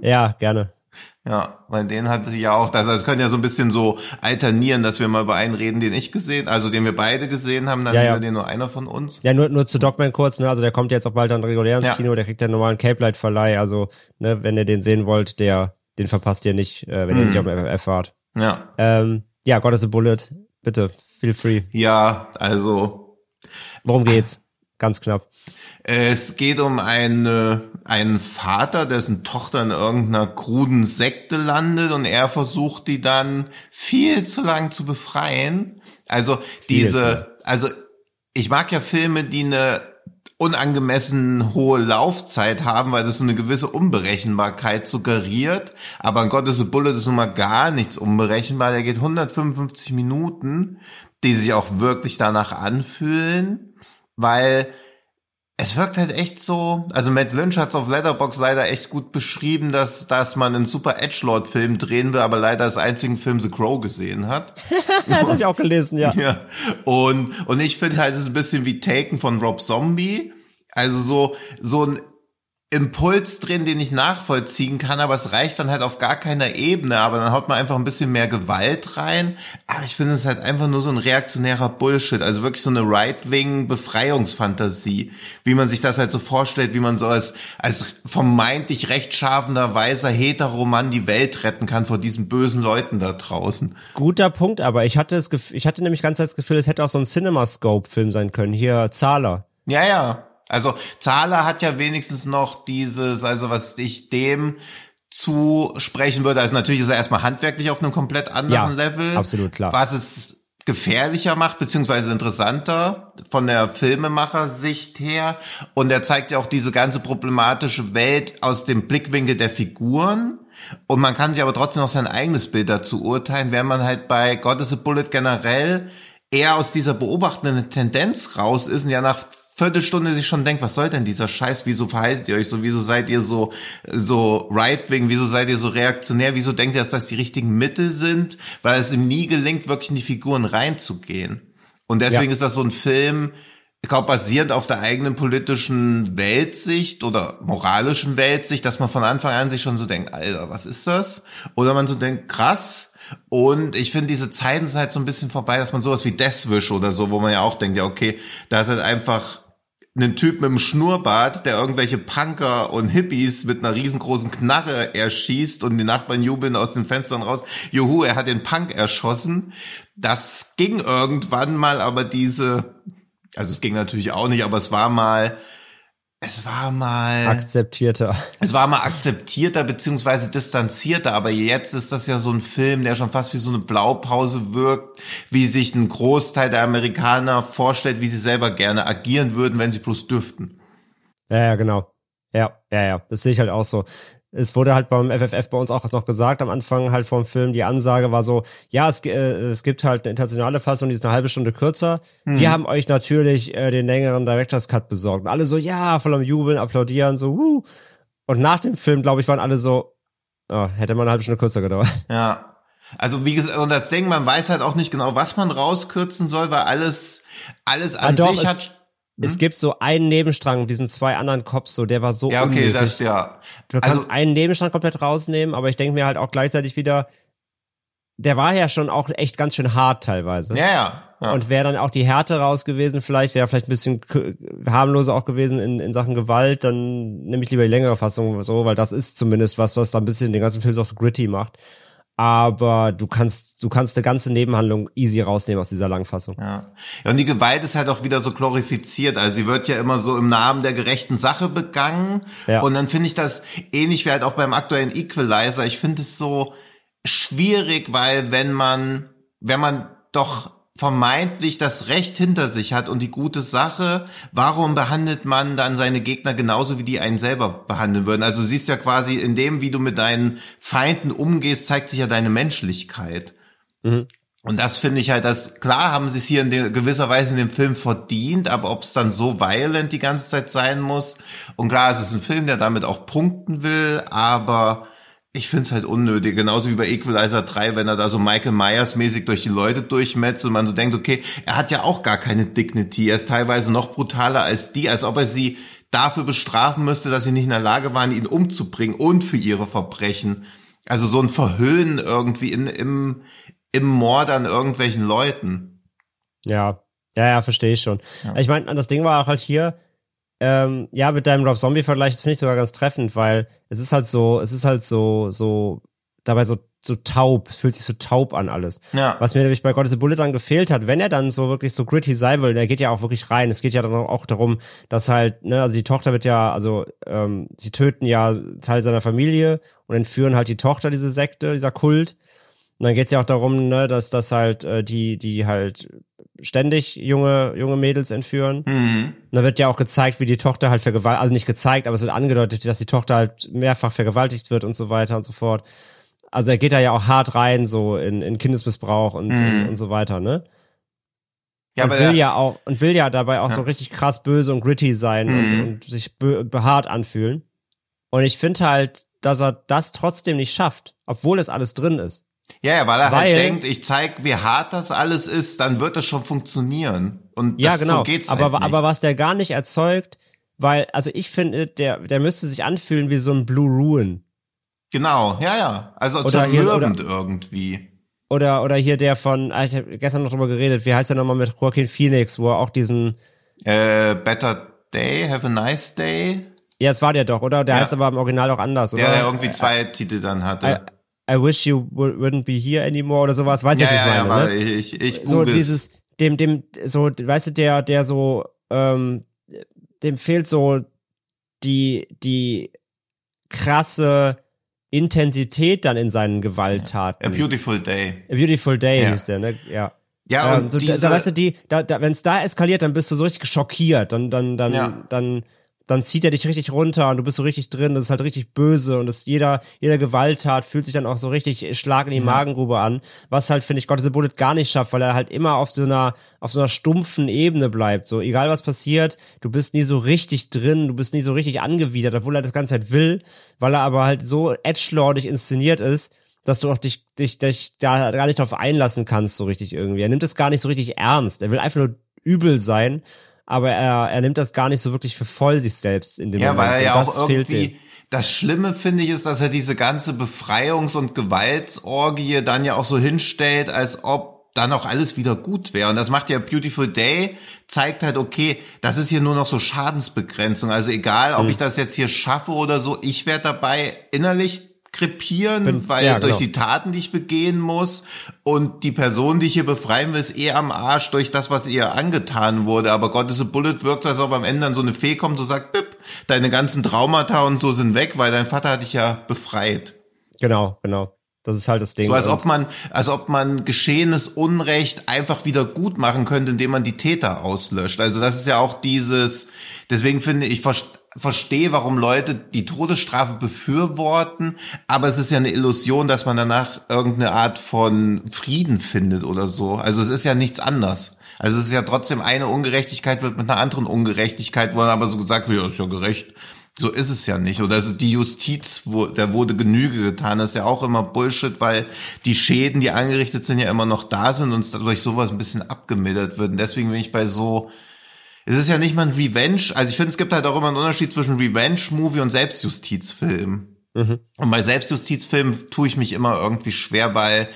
Ja, gerne. Ja, weil den hatte ja auch, das, das können ja so ein bisschen so alternieren, dass wir mal über einen reden, den ich gesehen, also den wir beide gesehen haben, dann ja, ja. den nur einer von uns. Ja, nur, nur zu Dogman kurz, ne, also der kommt jetzt auch bald dann regulär ins ja. Kino, der kriegt ja normalen Cape Light Verleih, also, ne, wenn ihr den sehen wollt, der, den verpasst ihr nicht, äh, wenn hm. ihr nicht auf dem FF fahrt. Ja. Ähm, ja, God is a Bullet, bitte, feel free. Ja, also. Worum geht's? Ganz knapp. Es geht um eine, einen Vater, dessen Tochter in irgendeiner kruden Sekte landet und er versucht die dann viel zu lang zu befreien. Also diese, also ich mag ja Filme, die eine unangemessen hohe Laufzeit haben, weil das so eine gewisse Unberechenbarkeit suggeriert. Aber in Gottes Bullet ist nun mal gar nichts unberechenbar. Der geht 155 Minuten, die sich auch wirklich danach anfühlen, weil es wirkt halt echt so, also Matt Lynch hat es auf Letterbox leider echt gut beschrieben, dass, dass man einen super Edgelord-Film drehen will, aber leider als einzigen Film The Crow gesehen hat. das habe ich auch gelesen, ja. ja. Und, und ich finde halt, es ist ein bisschen wie Taken von Rob Zombie. Also so, so ein Impuls drin, den ich nachvollziehen kann, aber es reicht dann halt auf gar keiner Ebene, aber dann haut man einfach ein bisschen mehr Gewalt rein. Aber ich finde es halt einfach nur so ein reaktionärer Bullshit, also wirklich so eine Right-Wing-Befreiungsfantasie, wie man sich das halt so vorstellt, wie man so als, als vermeintlich rechtschaffender, weißer Heteroman die Welt retten kann vor diesen bösen Leuten da draußen. Guter Punkt, aber ich hatte das Gefühl, ich hatte nämlich ganz das Gefühl, es hätte auch so ein Cinemascope-Film sein können. Hier, Zahler. Ja, ja, also Zahler hat ja wenigstens noch dieses, also was ich dem zusprechen würde, also natürlich ist er erstmal handwerklich auf einem komplett anderen Ja, Level. absolut, klar. Was es gefährlicher macht, beziehungsweise interessanter von der Filmemacher-Sicht her. Und er zeigt ja auch diese ganze problematische Welt aus dem Blickwinkel der Figuren. Und man kann sich aber trotzdem noch sein eigenes Bild dazu urteilen, wenn man halt bei God is a Bullet generell eher aus dieser beobachtenden Tendenz raus ist und ja nach Viertelstunde sich schon denkt, was soll denn dieser Scheiß? Wieso verhaltet ihr euch so? Wieso seid ihr so, so right-wing? Wieso seid ihr so reaktionär? Wieso denkt ihr, dass das die richtigen Mittel sind? Weil es ihm nie gelingt, wirklich in die Figuren reinzugehen. Und deswegen Ja. ist das so ein Film, ich glaube, basierend auf der eigenen politischen Weltsicht oder moralischen Weltsicht, dass man von Anfang an sich schon so denkt, Alter, was ist das? Oder man so denkt, krass. Und ich finde, diese Zeiten sind halt so ein bisschen vorbei, dass man sowas wie Deathwish oder so, wo man ja auch denkt, ja, okay, da ist halt einfach ein Typ mit einem Schnurrbart, der irgendwelche Punker und Hippies mit einer riesengroßen Knarre erschießt und die Nachbarn jubeln aus den Fenstern raus. Juhu, er hat den Punk erschossen. Das ging irgendwann mal, aber diese, also es ging natürlich auch nicht, aber es war mal, es war mal, Akzeptierter. es war mal akzeptierter beziehungsweise distanzierter, aber jetzt ist das ja so ein Film, der schon fast wie so eine Blaupause wirkt, wie sich ein Großteil der Amerikaner vorstellt, wie sie selber gerne agieren würden, wenn sie bloß dürften. Ja, ja, genau. Ja, ja, ja. Das sehe ich halt auch so. Es wurde halt beim FFF bei uns auch noch gesagt am Anfang halt vom Film, die Ansage war so, ja, es, äh, es gibt halt eine internationale Fassung, die ist eine halbe Stunde kürzer. Wir haben euch natürlich äh, den längeren Director's Cut besorgt. Und alle so, ja, voll am Jubeln, applaudieren, so, wuh. Und nach dem Film, glaube ich, waren alle so, oh, hätte mal eine halbe Stunde kürzer gedauert. Ja. Also wie gesagt, und das Ding, man weiß halt auch nicht genau, was man rauskürzen soll, weil alles, alles an Ah, doch, sich es- Es gibt so einen Nebenstrang, diesen zwei anderen Cops, so, der war so Ja, okay, unnötig. das, ja. Du kannst Also, einen Nebenstrang komplett rausnehmen, aber ich denke mir halt auch gleichzeitig wieder, der war ja schon auch echt ganz schön hart teilweise. ja, ja. ja. Und wäre dann auch die Härte raus gewesen, vielleicht wäre vielleicht ein bisschen harmloser auch gewesen in, in Sachen Gewalt, dann nehme ich lieber die längere Fassung so, weil das ist zumindest was, was da ein bisschen den ganzen Film auch so gritty macht. Aber du kannst, du kannst eine ganze Nebenhandlung easy rausnehmen aus dieser Langfassung. Ja. ja, und die Gewalt ist halt auch wieder so glorifiziert. Also sie wird ja immer so im Namen der gerechten Sache begangen. Ja. Und dann finde ich das ähnlich wie halt auch beim aktuellen Equalizer. Ich finde es so schwierig, weil wenn man, wenn man doch vermeintlich das Recht hinter sich hat und die gute Sache, warum behandelt man dann seine Gegner genauso, wie die einen selber behandeln würden? Also du siehst ja quasi in dem, wie du mit deinen Feinden umgehst, zeigt sich ja deine Menschlichkeit. Und das finde ich halt, das klar haben sie es hier in der, gewisser Weise in dem Film verdient, aber ob es dann so violent die ganze Zeit sein muss. Und klar, es ist ein Film, der damit auch punkten will, aber ich finde es halt unnötig. Genauso wie bei Equalizer 3, wenn er da so Michael Myers mäßig durch die Leute durchmetzt und man so denkt, okay, er hat ja auch gar keine Dignity. Er ist teilweise noch brutaler als die, als ob er sie dafür bestrafen müsste, dass sie nicht in der Lage waren, ihn umzubringen und für ihre Verbrechen. Also so ein Verhöhnen irgendwie in, im, im Mord an irgendwelchen Leuten. Ja, ja, ja, verstehe ich schon. Ich meine, das Ding war auch halt hier, ähm, ja, mit deinem Rob Zombie-Vergleich, das finde ich sogar ganz treffend, weil es ist halt so, es ist halt so, so, dabei so so taub, es fühlt sich so taub an alles. Ja. Was mir nämlich bei a Bullet dann gefehlt hat, wenn er dann so wirklich so gritty sein will, der geht ja auch wirklich rein. Es geht ja dann auch darum, dass halt, ne, also die Tochter wird ja, also ähm, sie töten ja Teil seiner Familie und entführen halt die Tochter, diese Sekte, dieser Kult. Und dann geht's ja auch darum, ne, dass das halt äh, die, die halt ständig junge, junge Mädels entführen. Mhm. Und da wird ja auch gezeigt, wie die Tochter halt vergewaltigt, also nicht gezeigt, aber es wird angedeutet, dass die Tochter halt mehrfach vergewaltigt wird und so weiter und so fort. Also er geht da ja auch hart rein, so in, in Kindesmissbrauch und, Mhm. und, und so weiter, ne? Ja, und aber will der, ja auch, und will ja dabei auch Ja. so richtig krass böse und gritty sein und, Mhm. und sich be behaart anfühlen. Und ich finde halt, dass er das trotzdem nicht schafft, obwohl es alles drin ist. Ja, ja, weil er weil- halt denkt, ich zeig, wie hart das alles ist, dann wird das schon funktionieren. Und Ja, das, genau. so geht's aber, halt nicht. aber was der gar nicht erzeugt, weil, also ich finde, der, der müsste sich anfühlen wie so ein Blue Ruin. Genau, ja, ja. Also zermürbend irgendwie. Oder, oder hier der von, ah, ich habe gestern noch drüber geredet, wie heißt der nochmal mit Joaquin Phoenix, wo er auch diesen, Äh, Better Day, Have a Nice Day. ja, es war der doch, oder? Der Ja. heißt aber im Original auch anders, oder? Der, der irgendwie zwei Titel dann hatte. I, wish you wou- wouldn't be here anymore oder sowas, weiß ich ja, nicht, ja, ja, meine, aber ne? ich, ich, ich So dieses, dem, dem, so, weißt du, der, der so, ähm, dem fehlt so die, die krasse Intensität dann in seinen Gewalttaten. A Beautiful Day. A Beautiful Day Ja. hieß der, ne? Ja. Ja, ähm, so, diese, da, weißt du, die, da, da, wenn es da eskaliert, dann bist du so richtig schockiert. Dann, dann, dann, Ja. dann, dann zieht er dich richtig runter und du bist so richtig drin. Das ist halt richtig böse und das jeder, jeder Gewalttat fühlt sich dann auch so richtig Schlag in die Magengrube an. Was halt, finde ich, Gott is a Bullet gar nicht schafft, weil er halt immer auf so einer, auf so einer stumpfen Ebene bleibt. So, egal was passiert, du bist nie so richtig drin, du bist nie so richtig angewidert, obwohl er das ganze Zeit will, weil er aber halt so edgelordig inszeniert ist, dass du auch dich, dich, dich da gar nicht drauf einlassen kannst, so richtig irgendwie. Er nimmt es gar nicht so richtig ernst. Er will einfach nur übel sein, aber er, er nimmt das gar nicht so wirklich für voll sich selbst in dem ja, Moment. weil er ja auch irgendwie, das Schlimme finde ich ist, dass er diese ganze Befreiungs- und Gewaltsorgie dann ja auch so hinstellt, als ob dann auch alles wieder gut wäre. Und das macht ja Beautiful Day, zeigt halt, okay, das ist hier nur noch so Schadensbegrenzung. Also egal, Hm. ob ich das jetzt hier schaffe oder so, ich werde dabei innerlich krepieren, Bin- weil ja, durch genau. die Taten, die ich begehen muss und die Person, die ich hier befreien will, ist eh am Arsch durch das, was ihr angetan wurde. Aber God is a Bullet wirkt, als ob am Ende dann so eine Fee kommt und sagt, Bip, deine ganzen Traumata und so sind weg, weil dein Vater hat dich ja befreit. Genau, genau. Das ist halt das Ding. So als ob man, als ob man geschehenes Unrecht einfach wieder gut machen könnte, indem man die Täter auslöscht. Also das ist ja auch dieses, deswegen finde ich, verstehe, warum Leute die Todesstrafe befürworten, aber es ist ja eine Illusion, dass man danach irgendeine Art von Frieden findet oder so. Also es ist ja nichts anders. Also es ist ja trotzdem eine Ungerechtigkeit wird mit einer anderen Ungerechtigkeit, wo dann aber so gesagt wird, ja, ist ja gerecht. So ist es ja nicht. Oder also die Justiz, wo, da wurde Genüge getan. Das ist ja auch immer Bullshit, weil die Schäden, die angerichtet sind, ja immer noch da sind und dadurch sowas ein bisschen abgemildert wird. Und deswegen bin ich bei so, es ist ja nicht mal ein Revenge. Also ich finde, es gibt halt auch immer einen Unterschied zwischen Revenge-Movie und Selbstjustizfilm. Mhm. Und bei Selbstjustizfilmen tue ich mich immer irgendwie schwer, weil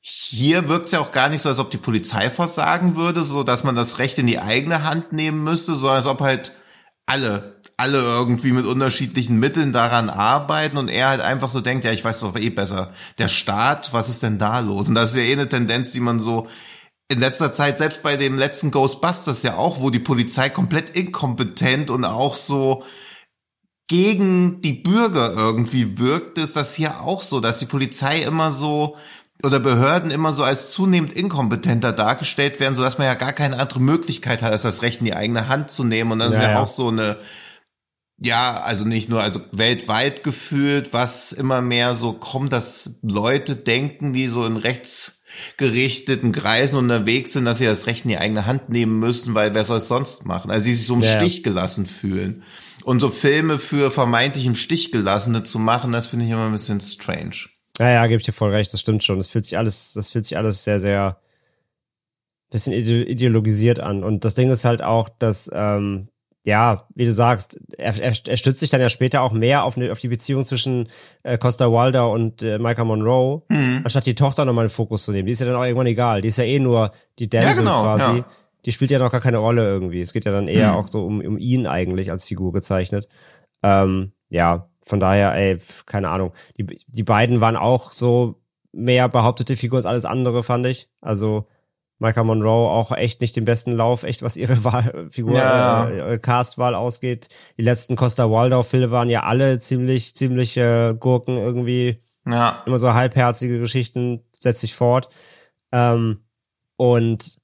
hier wirkt es ja auch gar nicht so, als ob die Polizei versagen würde, so dass man das Recht in die eigene Hand nehmen müsste, sondern als ob halt alle, alle irgendwie mit unterschiedlichen Mitteln daran arbeiten und er halt einfach so denkt, ja, ich weiß doch eh besser. Der Staat, was ist denn da los? Und das ist ja eh eine Tendenz, die man so in letzter Zeit, selbst bei dem letzten Ghostbusters ja auch, wo die Polizei komplett inkompetent und auch so gegen die Bürger irgendwie wirkt, ist das hier auch so, dass die Polizei immer so oder Behörden immer so als zunehmend inkompetenter dargestellt werden, sodass man ja gar keine andere Möglichkeit hat, als das Recht in die eigene Hand zu nehmen. Und das ist Ja, ja, ja. auch so eine, ja, also nicht nur, also weltweit gefühlt, was immer mehr so kommt, dass Leute denken, die so in rechtsgerichteten Kreisen unterwegs sind, dass sie das Recht in die eigene Hand nehmen müssen, weil wer soll es sonst machen? Also sie sich so im Ja. Stich gelassen fühlen. Und so Filme für vermeintlich im Stich gelassene zu machen, das finde ich immer ein bisschen strange. Ja, ja, gebe ich dir voll recht, das stimmt schon. Das fühlt sich alles, das fühlt sich alles sehr, sehr bisschen ide ideologisiert an. Und das Ding ist halt auch, dass, ähm, ja, wie du sagst, er, er, er stützt sich dann ja später auch mehr auf, eine, auf die Beziehung zwischen äh, Costa Wilder und äh, Micah Monroe, Mhm. anstatt die Tochter nochmal in den Fokus zu nehmen. Die ist ja dann auch irgendwann egal. Die ist ja eh nur die Damsel genau, quasi. ja. Die spielt ja noch gar keine Rolle irgendwie. Es geht ja dann eher Mhm. auch so um, um ihn eigentlich als Figur gezeichnet. Ähm, ja, von daher, ey, keine Ahnung. Die, die beiden waren auch so mehr behauptete Figur als alles andere, fand ich. Also Micah Monroe auch echt nicht den besten Lauf, echt was ihre Wahl, Figur, Ja. äh, äh, Castwahl ausgeht. Die letzten Costa Waldau-Filme waren ja alle ziemlich, ziemlich äh, Gurken irgendwie Ja. immer so halbherzige Geschichten, setzt sich fort. Ähm, und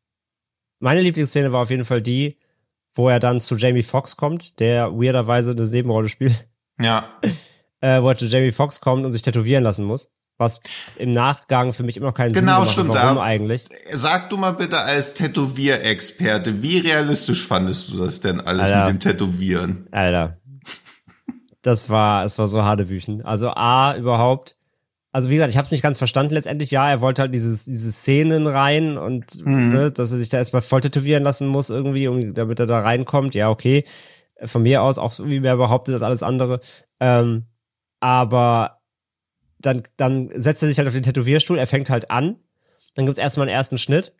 meine Lieblingsszene war auf jeden Fall die, wo er dann zu Jamie Foxx kommt, der weirderweise eine Nebenrolle spielt, Ja. äh, wo er zu Jamie Foxx kommt und sich tätowieren lassen muss. Was im Nachgang für mich immer keinen Genau, Sinn stimmt, gemacht hat. Warum eigentlich? Sag du mal bitte als Tätowierexperte, wie realistisch fandest du das denn alles Alter. mit dem Tätowieren? Alter. Das war, es war so Hadebüchen. Also A, überhaupt. Also wie gesagt, ich habe es nicht ganz verstanden letztendlich. Ja, er wollte halt dieses, diese Szenen rein und ne, dass er sich da erstmal voll tätowieren lassen muss irgendwie, um, damit er da reinkommt. Ja, okay. Von mir aus auch so, wie wer behauptet als alles andere. Ähm, aber dann, dann setzt er sich halt auf den Tätowierstuhl, er fängt halt an. Dann gibt's erstmal einen ersten Schnitt.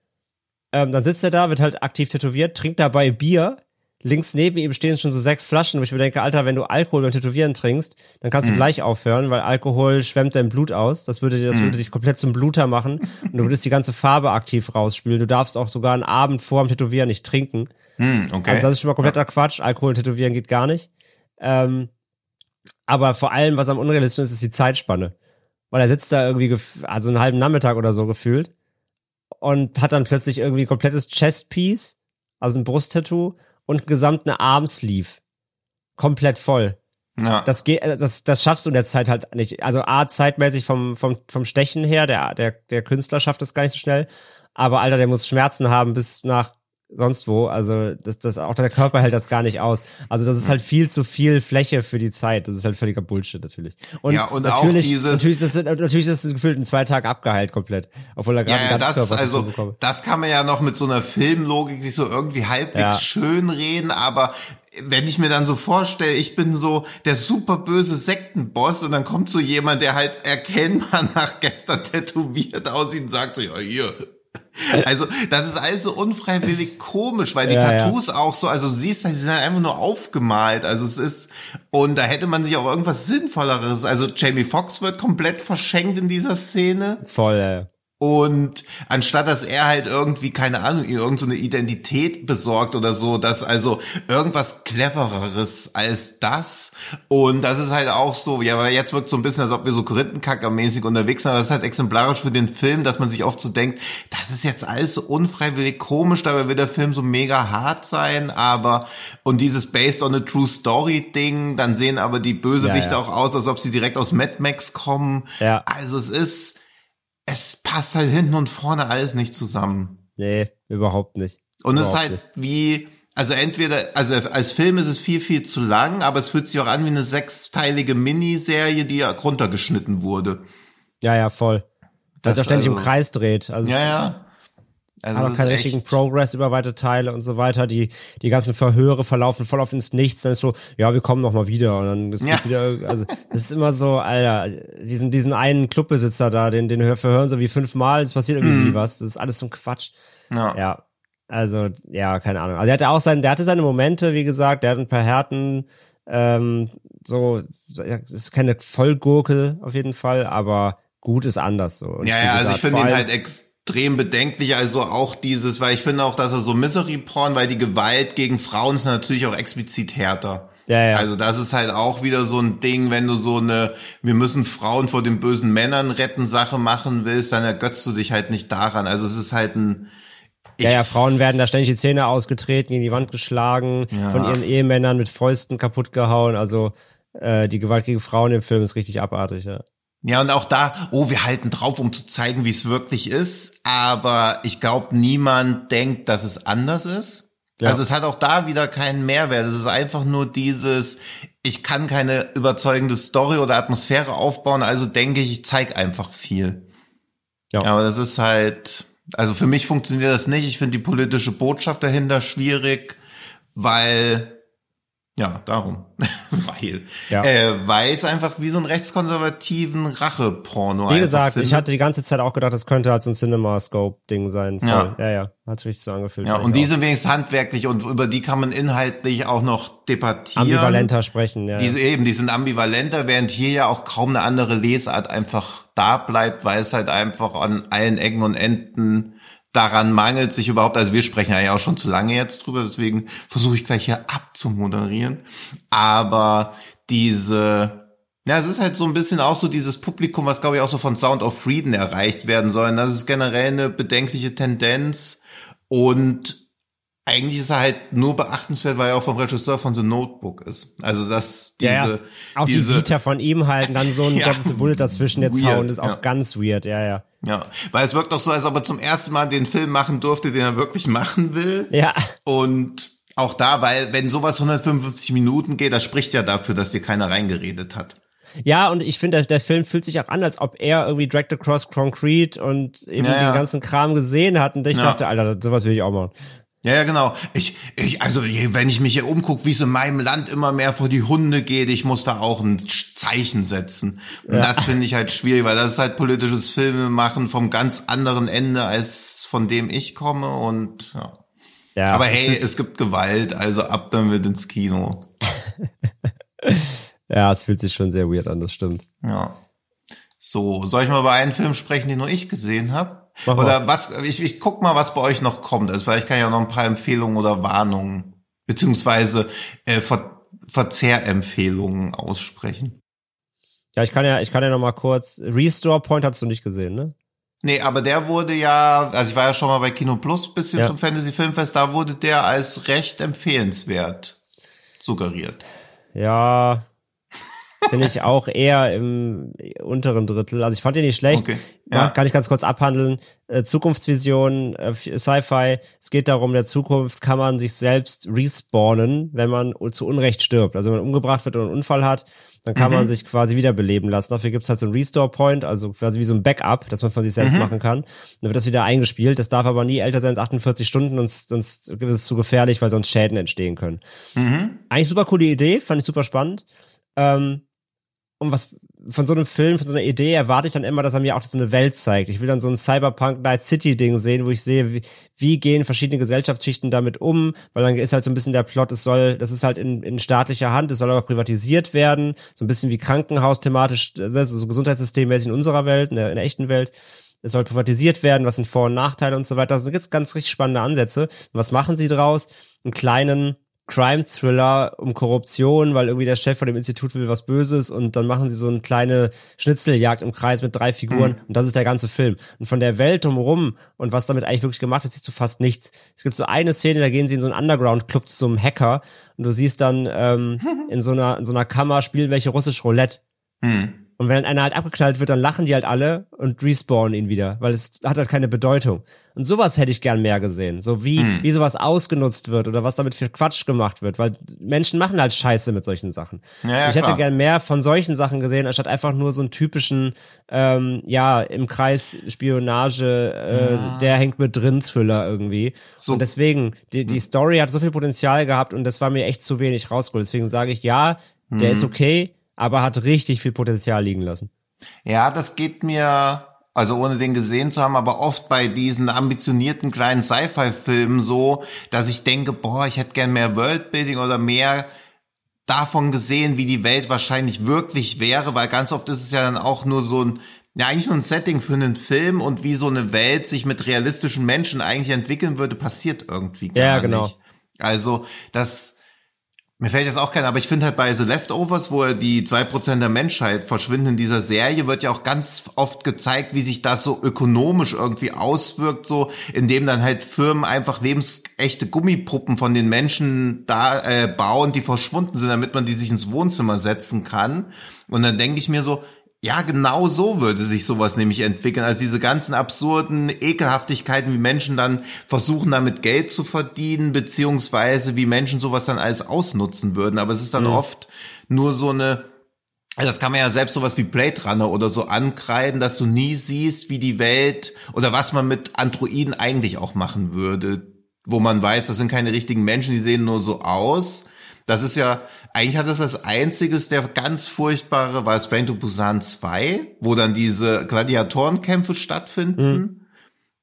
Ähm, dann sitzt er da, wird halt aktiv tätowiert, trinkt dabei Bier. Links neben ihm stehen schon so sechs Flaschen, wo ich mir denke, Alter, wenn du Alkohol beim Tätowieren trinkst, dann kannst du gleich aufhören, weil Alkohol schwemmt dein Blut aus. Das würde dir, das würde dich komplett zum Bluter machen und du würdest die ganze Farbe aktiv rausspülen. Du darfst auch sogar einen Abend vor dem Tätowieren nicht trinken. Hm, okay. Also das ist schon mal kompletter Quatsch. Alkohol tätowieren geht gar nicht. Ähm, aber vor allem, was am unrealistischsten ist, ist die Zeitspanne. Weil er sitzt da irgendwie, also einen halben Nachmittag oder so gefühlt und hat dann plötzlich irgendwie ein komplettes Chestpiece, also ein Brusttattoo und einen gesamten Armsleeve. Komplett voll. ja. Das geht, äh, das, das schaffst du in der Zeit halt nicht. Also A, zeitmäßig vom, vom, vom Stechen her, der, der, der Künstler schafft das gar nicht so schnell. Aber Alter, der muss Schmerzen haben bis nach sonst wo. Also, das, das, auch der Körper hält das gar nicht aus. Also, das ist halt viel zu viel Fläche für die Zeit. Das ist halt völliger Bullshit, natürlich. Und, Ja, und auch natürlich, dieses- natürlich, das, natürlich ist das gefühlt in zwei Tagen abgeheilt komplett. Obwohl er gerade Ja, einen ja, das, also, bekommt. das kann man ja noch mit so einer Filmlogik sich so irgendwie halbwegs Ja. schön reden, aber wenn ich mir dann so vorstelle, ich bin so der super böse Sektenboss und dann kommt so jemand, der halt erkennbar nach gestern tätowiert aussieht und sagt so, ja, hier. Also, das ist alles so unfreiwillig komisch, weil die Ja, ja. Tattoos auch so, also du siehst, die sind halt einfach nur aufgemalt. Also es ist, und da hätte man sich auch irgendwas Sinnvolleres. Also Jamie Foxx wird komplett verschenkt in dieser Szene. Voll, äh. Und anstatt dass er halt irgendwie, keine Ahnung, ihr irgend so eine Identität besorgt oder so, dass also irgendwas clevereres als das. Und das ist halt auch so, ja, weil jetzt wirkt so ein bisschen, als ob wir so Korinthenkacker-mäßig unterwegs sind, aber das ist halt exemplarisch für den Film, dass man sich oft so denkt, das ist jetzt alles so unfreiwillig komisch, dabei wird der Film so mega hart sein, aber, und dieses Based on a True Story Ding, dann sehen aber die Bösewichte Ja, ja. auch aus, als ob sie direkt aus Mad Max kommen. Ja. Also es ist, es passt halt hinten und vorne alles nicht zusammen. Nee, überhaupt nicht. Und es ist Überhaupt halt nicht. wie, also entweder, also als Film ist es viel, viel zu lang, aber es fühlt sich auch an wie eine sechsteilige Miniserie, die ja runtergeschnitten wurde. Ja, ja, voll. Dass Das er ständig im also- Kreis dreht. Also Ja, ja. Also aber keinen richtigen Progress über weite Teile und so weiter. Die, die ganzen Verhöre verlaufen voll auf ins Nichts. Dann ist so, ja, wir kommen noch mal wieder. Und dann ist Ja. wieder, also, das ist immer so, Alter, diesen, diesen einen Clubbesitzer da, den, den hör- verhören so wie fünfmal, es passiert irgendwie nie was. Das ist alles so ein Quatsch. Ja. Ja. Also, ja, keine Ahnung. Also, er hatte auch seinen, der hatte seine Momente, wie gesagt, der hat ein paar Härten, ähm, so, ja, es ist keine Vollgurke auf jeden Fall, aber gut ist anders so. Und Ja, ja, also gesagt, ich finde ihn halt extrem bedenklich, also auch dieses, weil ich finde auch, dass er so Misery-Porn, weil die Gewalt gegen Frauen ist natürlich auch explizit härter. Ja, ja. Also das ist halt auch wieder so ein Ding, wenn du so eine, wir müssen Frauen vor den bösen Männern retten Sache machen willst, dann ergötzt du dich halt nicht daran. Also es ist halt ein, Ja, ja, Frauen werden da ständig die Zähne ausgetreten, gegen die Wand geschlagen, Ja. von ihren Ehemännern mit Fäusten kaputt gehauen. Also äh, die Gewalt gegen Frauen im Film ist richtig abartig, ja. Ja, und auch da, oh, wir halten drauf, um zu zeigen, wie es wirklich ist. Aber ich glaube, niemand denkt, dass es anders ist. Ja. Also es hat auch da wieder keinen Mehrwert. Es ist einfach nur dieses, ich kann keine überzeugende Story oder Atmosphäre aufbauen, also denke ich, ich zeig einfach viel. Ja. Aber das ist halt, also für mich funktioniert das nicht. Ich finde die politische Botschaft dahinter schwierig, weil Ja, darum. weil. Ja. Äh, weil es einfach wie so einen rechtskonservativen Rache-Porno Wie gesagt, ich hatte die ganze Zeit auch gedacht, das könnte halt so ein Cinema-Scope-Ding sein. Voll. Ja. ja, ja. Hat sich richtig so angefühlt. Ja, und die auch. sind wenigstens handwerklich und über die kann man inhaltlich auch noch debattieren. ambivalenter sprechen, ja. Diese eben, die sind ambivalenter, während hier ja auch kaum eine andere Lesart einfach da bleibt, weil es halt einfach an allen Ecken und Enden daran mangelt, sich überhaupt, also wir sprechen ja auch schon zu lange jetzt drüber, deswegen versuche ich gleich hier abzumoderieren. Aber diese, ja, es ist halt so ein bisschen auch so dieses Publikum, was glaube ich auch so von Sound of Freedom erreicht werden soll. Und das ist generell eine bedenkliche Tendenz und eigentlich ist er halt nur beachtenswert, weil er auch vom Regisseur von The Notebook ist. Also dass diese, ja, ja. Auch diese, die Vita von ihm halten, dann so ein Ja. Gottes Bullet dazwischen jetzt Weird, hauen, ist auch ja. ganz weird, ja, ja. Ja, weil es wirkt doch so, als ob er zum ersten Mal den Film machen durfte, den er wirklich machen will. Ja, Und auch da, weil wenn sowas 155 Minuten geht, das spricht ja dafür, dass dir keiner reingeredet hat. ja, und ich finde, der, der Film fühlt sich auch an, als ob er irgendwie Dragged Across Concrete und eben Ja, ja. den ganzen Kram gesehen hat und ich Ja. dachte, Alter, sowas will ich auch machen. Ja, ja, genau. Ich, ich, also wenn ich mich hier umgucke, wie es in meinem Land immer mehr vor die Hunde geht, ich muss da auch ein Zeichen setzen. Und das finde ich halt schwierig, weil das ist halt politisches Filmemachen vom ganz anderen Ende, als von dem ich komme. Und ja. Ja, Aber hey, es gibt Gewalt, also ab damit ins Kino. ja, es fühlt sich schon sehr weird an, das stimmt. Ja. So, soll ich mal über einen Film sprechen, den nur ich gesehen habe? Mach mal. Oder was, ich, ich guck mal, was bei euch noch kommt. Also vielleicht kann ich auch noch ein paar Empfehlungen oder Warnungen, beziehungsweise äh, Ver Verzehrempfehlungen aussprechen. Ja, ich kann ja, ich kann ja noch mal kurz, Restore Point hast du nicht gesehen, ne? Nee, aber der wurde ja, also ich war ja schon mal bei Kino Plus bisschen Ja. zum Fantasy Filmfest, da wurde der als recht empfehlenswert suggeriert. Ja, bin ich auch eher im unteren Drittel. Also ich fand den nicht schlecht. Okay, Ja. Kann ich ganz kurz abhandeln. Äh, Zukunftsvision, äh, Sci-Fi. Es geht darum, in der Zukunft kann man sich selbst respawnen, wenn man zu Unrecht stirbt. Also wenn man umgebracht wird oder einen Unfall hat, dann kann Mhm. man sich quasi wiederbeleben lassen. Dafür gibt's halt so einen Restore-Point, also quasi wie so ein Backup, das man von sich selbst Mhm. machen kann. Dann wird das wieder eingespielt. Das darf aber nie älter sein als 48 Stunden, sonst, sonst ist es zu gefährlich, weil sonst Schäden entstehen können. Mhm. Eigentlich super coole Idee, fand ich super spannend. Ähm, und was von so einem Film, von so einer Idee erwarte ich dann immer, dass er mir auch so eine Welt zeigt. Ich will dann so ein Cyberpunk Night City Ding sehen, wo ich sehe, wie, wie gehen verschiedene Gesellschaftsschichten damit um, weil dann ist halt so ein bisschen der Plot, es soll, das ist halt in, in staatlicher Hand, es soll aber privatisiert werden, so ein bisschen wie Krankenhaus thematisch, also so Gesundheitssystemmäßig in unserer Welt, in der, in der echten Welt. Es soll privatisiert werden, was sind Vor- und Nachteile und so weiter. Also da gibt's ganz richtig spannende Ansätze. Und was machen sie draus? Einen kleinen Crime-Thriller um Korruption, weil irgendwie der Chef von dem Institut will was Böses und dann machen sie so eine kleine Schnitzeljagd im Kreis mit drei Figuren und das ist der ganze Film. Und von der Welt drumherum und was damit eigentlich wirklich gemacht wird, siehst du fast nichts. Es gibt so eine Szene, da gehen sie in so einen Underground-Club zu so einem Hacker und du siehst dann ähm, in so einer in so einer Kammer spielen welche russisch Roulette. Hm. Und wenn einer halt abgeknallt wird, dann lachen die halt alle und respawnen ihn wieder, weil es hat halt keine Bedeutung. Und sowas hätte ich gern mehr gesehen. So wie, Hm. wie sowas ausgenutzt wird oder was damit für Quatsch gemacht wird, weil Menschen machen halt Scheiße mit solchen Sachen. Ja, ja, ich hätte klar. gern mehr von solchen Sachen gesehen, anstatt einfach nur so einen typischen, ähm, ja, im Kreis Spionage, äh, der hängt mit drin Thriller irgendwie. So. Und deswegen, die, Hm. die Story hat so viel Potenzial gehabt und das war mir echt zu wenig rausgeholt. Deswegen sage ich, ja, der Hm. ist okay, aber hat richtig viel Potenzial liegen lassen. Ja, das geht mir, also ohne den gesehen zu haben, aber oft bei diesen ambitionierten kleinen Sci-Fi-Filmen so, dass ich denke, boah, ich hätte gern mehr Worldbuilding oder mehr davon gesehen, wie die Welt wahrscheinlich wirklich wäre, weil ganz oft ist es ja dann auch nur so ein, ja, eigentlich nur ein Setting für einen Film und wie so eine Welt sich mit realistischen Menschen eigentlich entwickeln würde, passiert irgendwie gar Ja, genau. nicht. Also, das, mir fällt jetzt auch kein, aber ich finde halt bei The Leftovers, wo die zwei Prozent der Menschheit verschwinden in dieser Serie, wird ja auch ganz oft gezeigt, wie sich das so ökonomisch irgendwie auswirkt, so indem dann halt Firmen einfach lebensechte Gummipuppen von den Menschen da äh, bauen, die verschwunden sind, damit man die sich ins Wohnzimmer setzen kann. Und dann denke ich mir so, ja, genau so würde sich sowas nämlich entwickeln. Also diese ganzen absurden Ekelhaftigkeiten, wie Menschen dann versuchen, damit Geld zu verdienen, beziehungsweise wie Menschen sowas dann alles ausnutzen würden. Aber es ist dann oft nur so eine, also das kann man ja selbst sowas wie Blade Runner oder so ankreiden, dass du nie siehst, wie die Welt oder was man mit Androiden eigentlich auch machen würde, wo man weiß, das sind keine richtigen Menschen, die sehen nur so aus. Das ist ja, eigentlich hat das das einziges, der ganz furchtbare, war es Train to Busan 2, wo dann diese Gladiatorenkämpfe stattfinden. Mhm.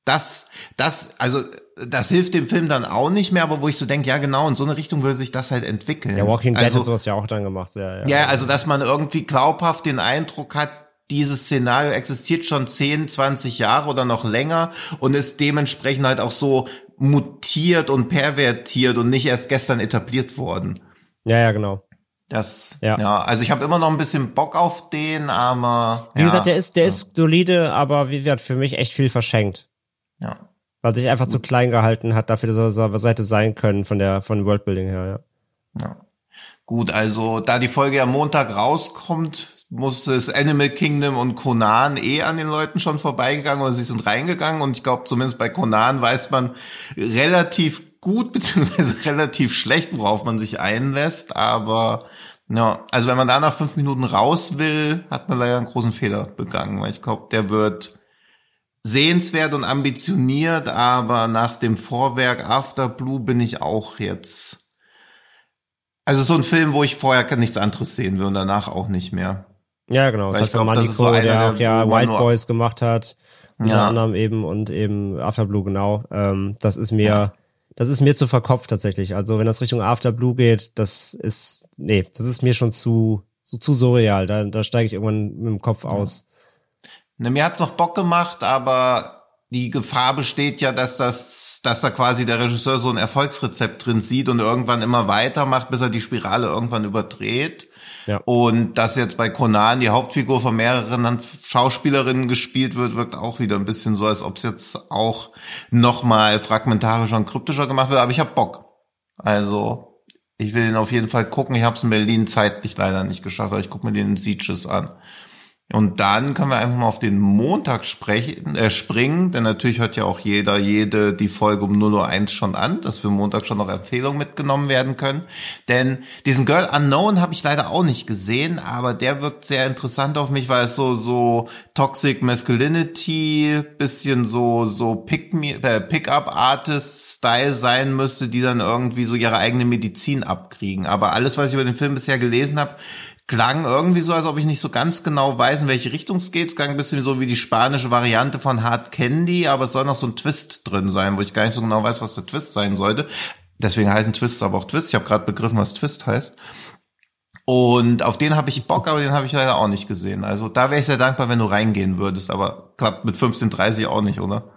Das, das, also, das hilft dem Film dann auch nicht mehr, aber wo ich so denke, ja genau, in so eine Richtung würde sich das halt entwickeln. Ja, Walking Dead also, hat sowas ja auch dann gemacht. Ja, ja. ja, also dass man irgendwie glaubhaft den Eindruck hat, dieses Szenario existiert schon 10, 20 Jahre oder noch länger und ist dementsprechend halt auch so mutiert und pervertiert und nicht erst gestern etabliert worden. Ja, ja, genau. Das, ja. ja, also ich habe immer noch ein bisschen Bock auf den, aber. Wie ja, gesagt, der ist, der ja. ist solide, aber wie wird für mich echt viel verschenkt. Ja. Weil sich einfach Gut. zu klein gehalten hat, dafür, dass er Seite sein können von der, von Worldbuilding her, ja. Ja. Gut, also da die Folge am Montag rauskommt, muss es Animal Kingdom und Conan eh an den Leuten schon vorbeigegangen oder sie sind reingegangen und ich glaube zumindest bei Conan weiß man relativ gut beziehungsweise relativ schlecht, worauf man sich einlässt, aber ja, also wenn man da nach fünf Minuten raus will, hat man leider einen großen Fehler begangen, weil ich glaube, der wird sehenswert und ambitioniert, aber nach dem Vorwerk After Blue bin ich auch jetzt also so ein Film, wo ich vorher nichts anderes sehen will und danach auch nicht mehr. Ja, genau. Weil das ich glaube, das ist so einer, der auch ja White Boys gemacht hat, unter ja. anderem eben und eben Afterblue genau. Ähm, das ist mir, ja. Das ist mir zu verkopft tatsächlich. Also wenn das Richtung Afterblue geht, das ist, nee, das ist mir schon zu, zu, zu surreal. Da, da steige ich irgendwann mit dem Kopf aus. Ne, mir hat's noch Bock gemacht, aber die Gefahr besteht ja, dass das, dass da quasi der Regisseur so ein Erfolgsrezept drin sieht und irgendwann immer weitermacht, bis er die Spirale irgendwann überdreht. Ja. Und dass jetzt bei Conan die Hauptfigur von mehreren Schauspielerinnen gespielt wird, wirkt auch wieder ein bisschen so, als ob es jetzt auch nochmal fragmentarischer und kryptischer gemacht wird. Aber ich hab Bock. Also ich will ihn auf jeden Fall gucken. Ich habe es in Berlin zeitlich leider nicht geschafft, aber ich gucke mir den Sieges an. Und dann können wir einfach mal auf den Montag sprechen, äh, springen, denn natürlich hört ja auch jeder, jede die Folge um 0.01 Uhr schon an, dass für Montag schon noch Empfehlungen mitgenommen werden können. Denn diesen Girl Unknown habe ich leider auch nicht gesehen, aber der wirkt sehr interessant auf mich, weil es so, so Toxic Masculinity, bisschen so, so Pick äh, Pickup Artist Style sein müsste, die dann irgendwie so ihre eigene Medizin abkriegen. Aber alles, was ich über den Film bisher gelesen habe, klang irgendwie so, als ob ich nicht so ganz genau weiß, in welche Richtung es geht. Es klang ein bisschen so wie die spanische Variante von Hard Candy, aber es soll noch so ein Twist drin sein, wo ich gar nicht so genau weiß, was der Twist sein sollte. Deswegen heißen Twists aber auch Twist. Ich habe gerade begriffen, was Twist heißt. Und auf den habe ich Bock, aber den habe ich leider auch nicht gesehen. Also da wäre ich sehr dankbar, wenn du reingehen würdest, aber klappt mit 15.30 auch nicht, oder?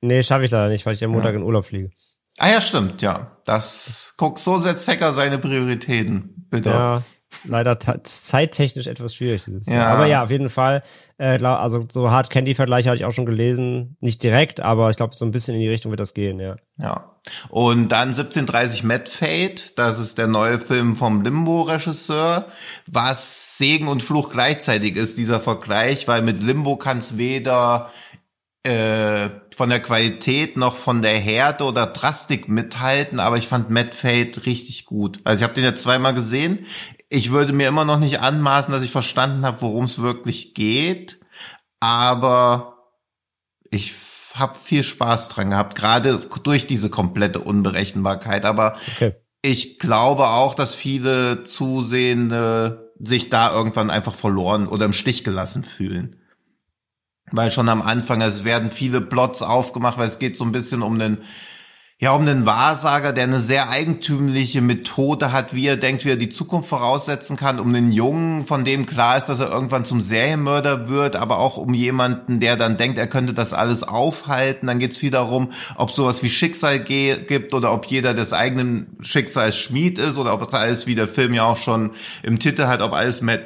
Nee, schaffe ich leider nicht, weil ich am Montag ja. in Urlaub fliege. Ah ja, stimmt, ja. Das guck, so setzt Hacker seine Prioritäten. Bitte. Ja, leider zeittechnisch etwas schwierig dieses ja. Jahr. Aber ja, auf jeden Fall. Äh, also so Hard Candy Vergleiche hatte ich auch schon gelesen, nicht direkt, aber ich glaube so ein bisschen in die Richtung wird das gehen, ja. Ja. Und dann 1730 Mad Fate, das ist der neue Film vom Limbo Regisseur, was Segen und Fluch gleichzeitig ist dieser Vergleich, weil mit Limbo kann es weder äh, von der Qualität noch von der Härte oder Drastik mithalten, aber ich fand Mad Fate richtig gut. Also ich habe den jetzt zweimal gesehen ich würde mir immer noch nicht anmaßen, dass ich verstanden habe, worum es wirklich geht, aber ich habe viel Spaß dran gehabt, gerade durch diese komplette Unberechenbarkeit. Aber okay. ich glaube auch, dass viele Zusehende sich da irgendwann einfach verloren oder im Stich gelassen fühlen. Weil schon am Anfang, es werden viele Plots aufgemacht, weil es geht so ein bisschen um den ja, um den Wahrsager, der eine sehr eigentümliche Methode hat, wie er denkt, wie er die Zukunft voraussetzen kann, um den Jungen, von dem klar ist, dass er irgendwann zum Serienmörder wird, aber auch um jemanden, der dann denkt, er könnte das alles aufhalten. Dann geht's viel darum, ob sowas wie Schicksal gibt oder ob jeder des eigenen Schicksals Schmied ist oder ob das alles, wie der Film ja auch schon im Titel hat, ob alles Mad,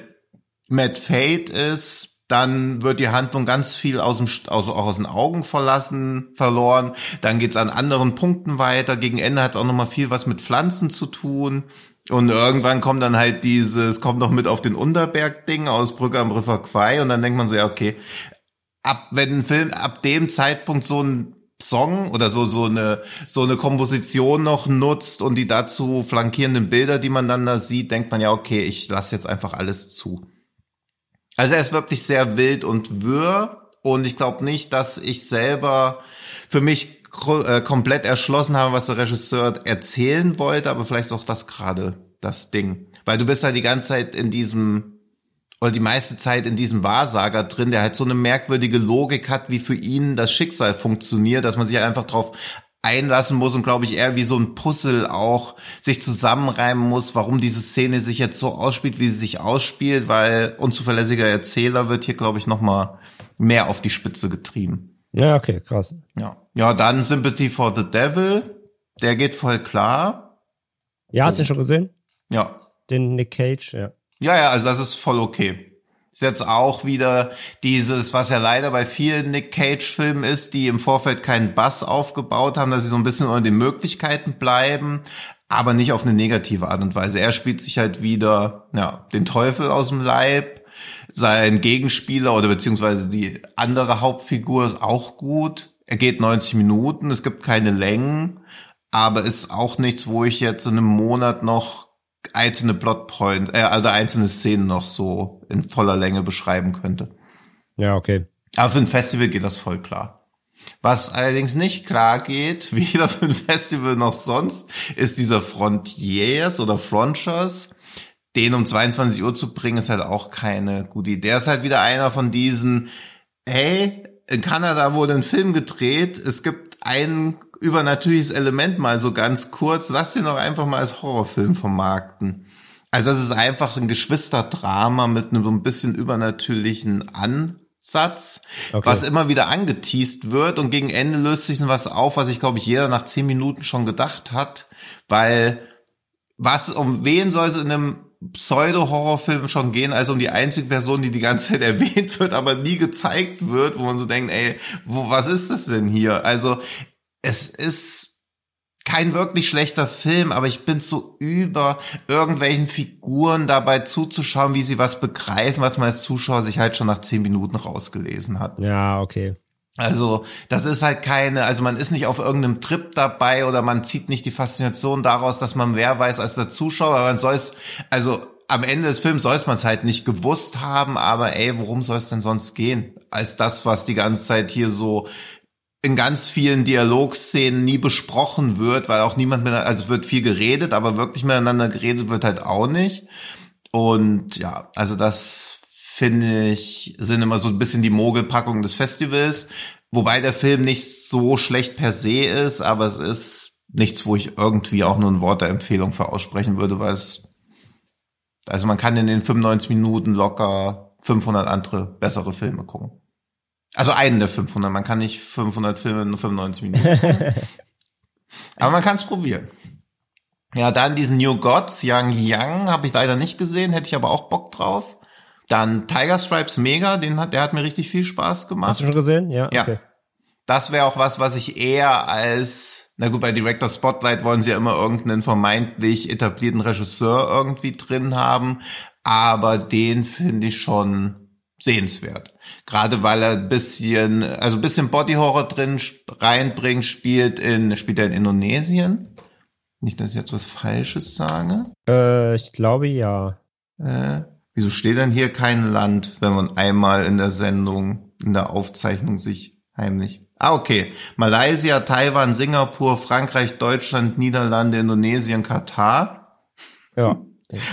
Mad Fate ist dann wird die Handlung ganz viel aus dem, also auch aus den Augen verlassen, verloren. Dann geht's an anderen Punkten weiter. Gegen Ende hat auch noch mal viel was mit Pflanzen zu tun. Und irgendwann kommt dann halt dieses, kommt noch mit auf den Unterberg-Ding aus Brücke am River Quai und dann denkt man so, ja, okay, ab, wenn ein Film ab dem Zeitpunkt so ein Song oder so, so eine, so eine Komposition noch nutzt und die dazu flankierenden Bilder, die man dann da sieht, denkt man ja, okay, ich lasse jetzt einfach alles zu. Also er ist wirklich sehr wild und wirr und ich glaube nicht, dass ich selber für mich äh, komplett erschlossen habe, was der Regisseur erzählen wollte, aber vielleicht ist auch das gerade das Ding. Weil du bist halt die ganze Zeit in diesem, oder die meiste Zeit in diesem Wahrsager drin, der halt so eine merkwürdige Logik hat, wie für ihn das Schicksal funktioniert, dass man sich halt einfach drauf einlassen muss und glaube ich eher wie so ein Puzzle auch sich zusammenreimen muss, warum diese Szene sich jetzt so ausspielt, wie sie sich ausspielt, weil unzuverlässiger Erzähler wird hier glaube ich noch mal mehr auf die Spitze getrieben. Ja, okay, krass. Ja. Ja, dann Sympathy for the Devil, der geht voll klar. Ja, hast du ihn schon gesehen? Ja. Den Nick Cage, ja. Ja, ja, also das ist voll okay. Ist jetzt auch wieder dieses, was ja leider bei vielen Nick Cage-Filmen ist, die im Vorfeld keinen Bass aufgebaut haben, dass sie so ein bisschen unter den Möglichkeiten bleiben, aber nicht auf eine negative Art und Weise. Er spielt sich halt wieder, ja, den Teufel aus dem Leib. Sein Gegenspieler oder beziehungsweise die andere Hauptfigur ist auch gut. Er geht 90 Minuten, es gibt keine Längen, aber ist auch nichts, wo ich jetzt in einem Monat noch einzelne Plotpoint, äh, also einzelne Szenen noch so in voller Länge beschreiben könnte. Ja, okay. Aber für ein Festival geht das voll klar. Was allerdings nicht klar geht, weder für ein Festival noch sonst, ist dieser Frontiers oder Frontiers. Den um 22 Uhr zu bringen, ist halt auch keine gute Idee. Der ist halt wieder einer von diesen, hey, in Kanada wurde ein Film gedreht, es gibt einen übernatürliches Element mal so ganz kurz. Lass den doch einfach mal als Horrorfilm vermarkten. Also das ist einfach ein Geschwisterdrama mit einem so ein bisschen übernatürlichen Ansatz, okay. was immer wieder angeteased wird und gegen Ende löst sich was auf, was ich glaube ich jeder nach zehn Minuten schon gedacht hat, weil was, um wen soll es in einem Pseudo-Horrorfilm schon gehen, als um die einzige Person, die die ganze Zeit erwähnt wird, aber nie gezeigt wird, wo man so denkt, ey, wo, was ist das denn hier? Also es ist kein wirklich schlechter Film, aber ich bin so über irgendwelchen Figuren dabei zuzuschauen, wie sie was begreifen, was man als Zuschauer sich halt schon nach zehn Minuten rausgelesen hat. Ja, okay. Also, das ist halt keine, also man ist nicht auf irgendeinem Trip dabei oder man zieht nicht die Faszination daraus, dass man mehr weiß als der Zuschauer, aber man soll es, also am Ende des Films soll es man es halt nicht gewusst haben, aber ey, worum soll es denn sonst gehen? Als das, was die ganze Zeit hier so in ganz vielen Dialogszenen nie besprochen wird, weil auch niemand mehr, also wird viel geredet, aber wirklich miteinander geredet wird halt auch nicht. Und ja, also das finde ich, sind immer so ein bisschen die Mogelpackungen des Festivals, wobei der Film nicht so schlecht per se ist, aber es ist nichts, wo ich irgendwie auch nur ein Wort der Empfehlung für aussprechen würde, weil es, also man kann in den 95 Minuten locker 500 andere bessere Filme gucken. Also einen der 500. Man kann nicht 500 Filme in 95 Minuten. Aber man kann es probieren. Ja, dann diesen New Gods, Young Young, habe ich leider nicht gesehen, hätte ich aber auch Bock drauf. Dann Tiger Stripes Mega, den hat, der hat mir richtig viel Spaß gemacht. Hast du schon gesehen? Ja. Ja. Okay. Das wäre auch was, was ich eher als, na gut, bei Director Spotlight wollen sie ja immer irgendeinen vermeintlich etablierten Regisseur irgendwie drin haben, aber den finde ich schon sehenswert. Gerade weil er ein bisschen, also ein bisschen Body Horror drin reinbringt, spielt in, spielt er in Indonesien. Nicht, dass ich jetzt was Falsches sage. Äh, ich glaube ja. Äh, wieso steht denn hier kein Land, wenn man einmal in der Sendung, in der Aufzeichnung sich heimlich. Ah, okay. Malaysia, Taiwan, Singapur, Frankreich, Deutschland, Niederlande, Indonesien, Katar. Ja.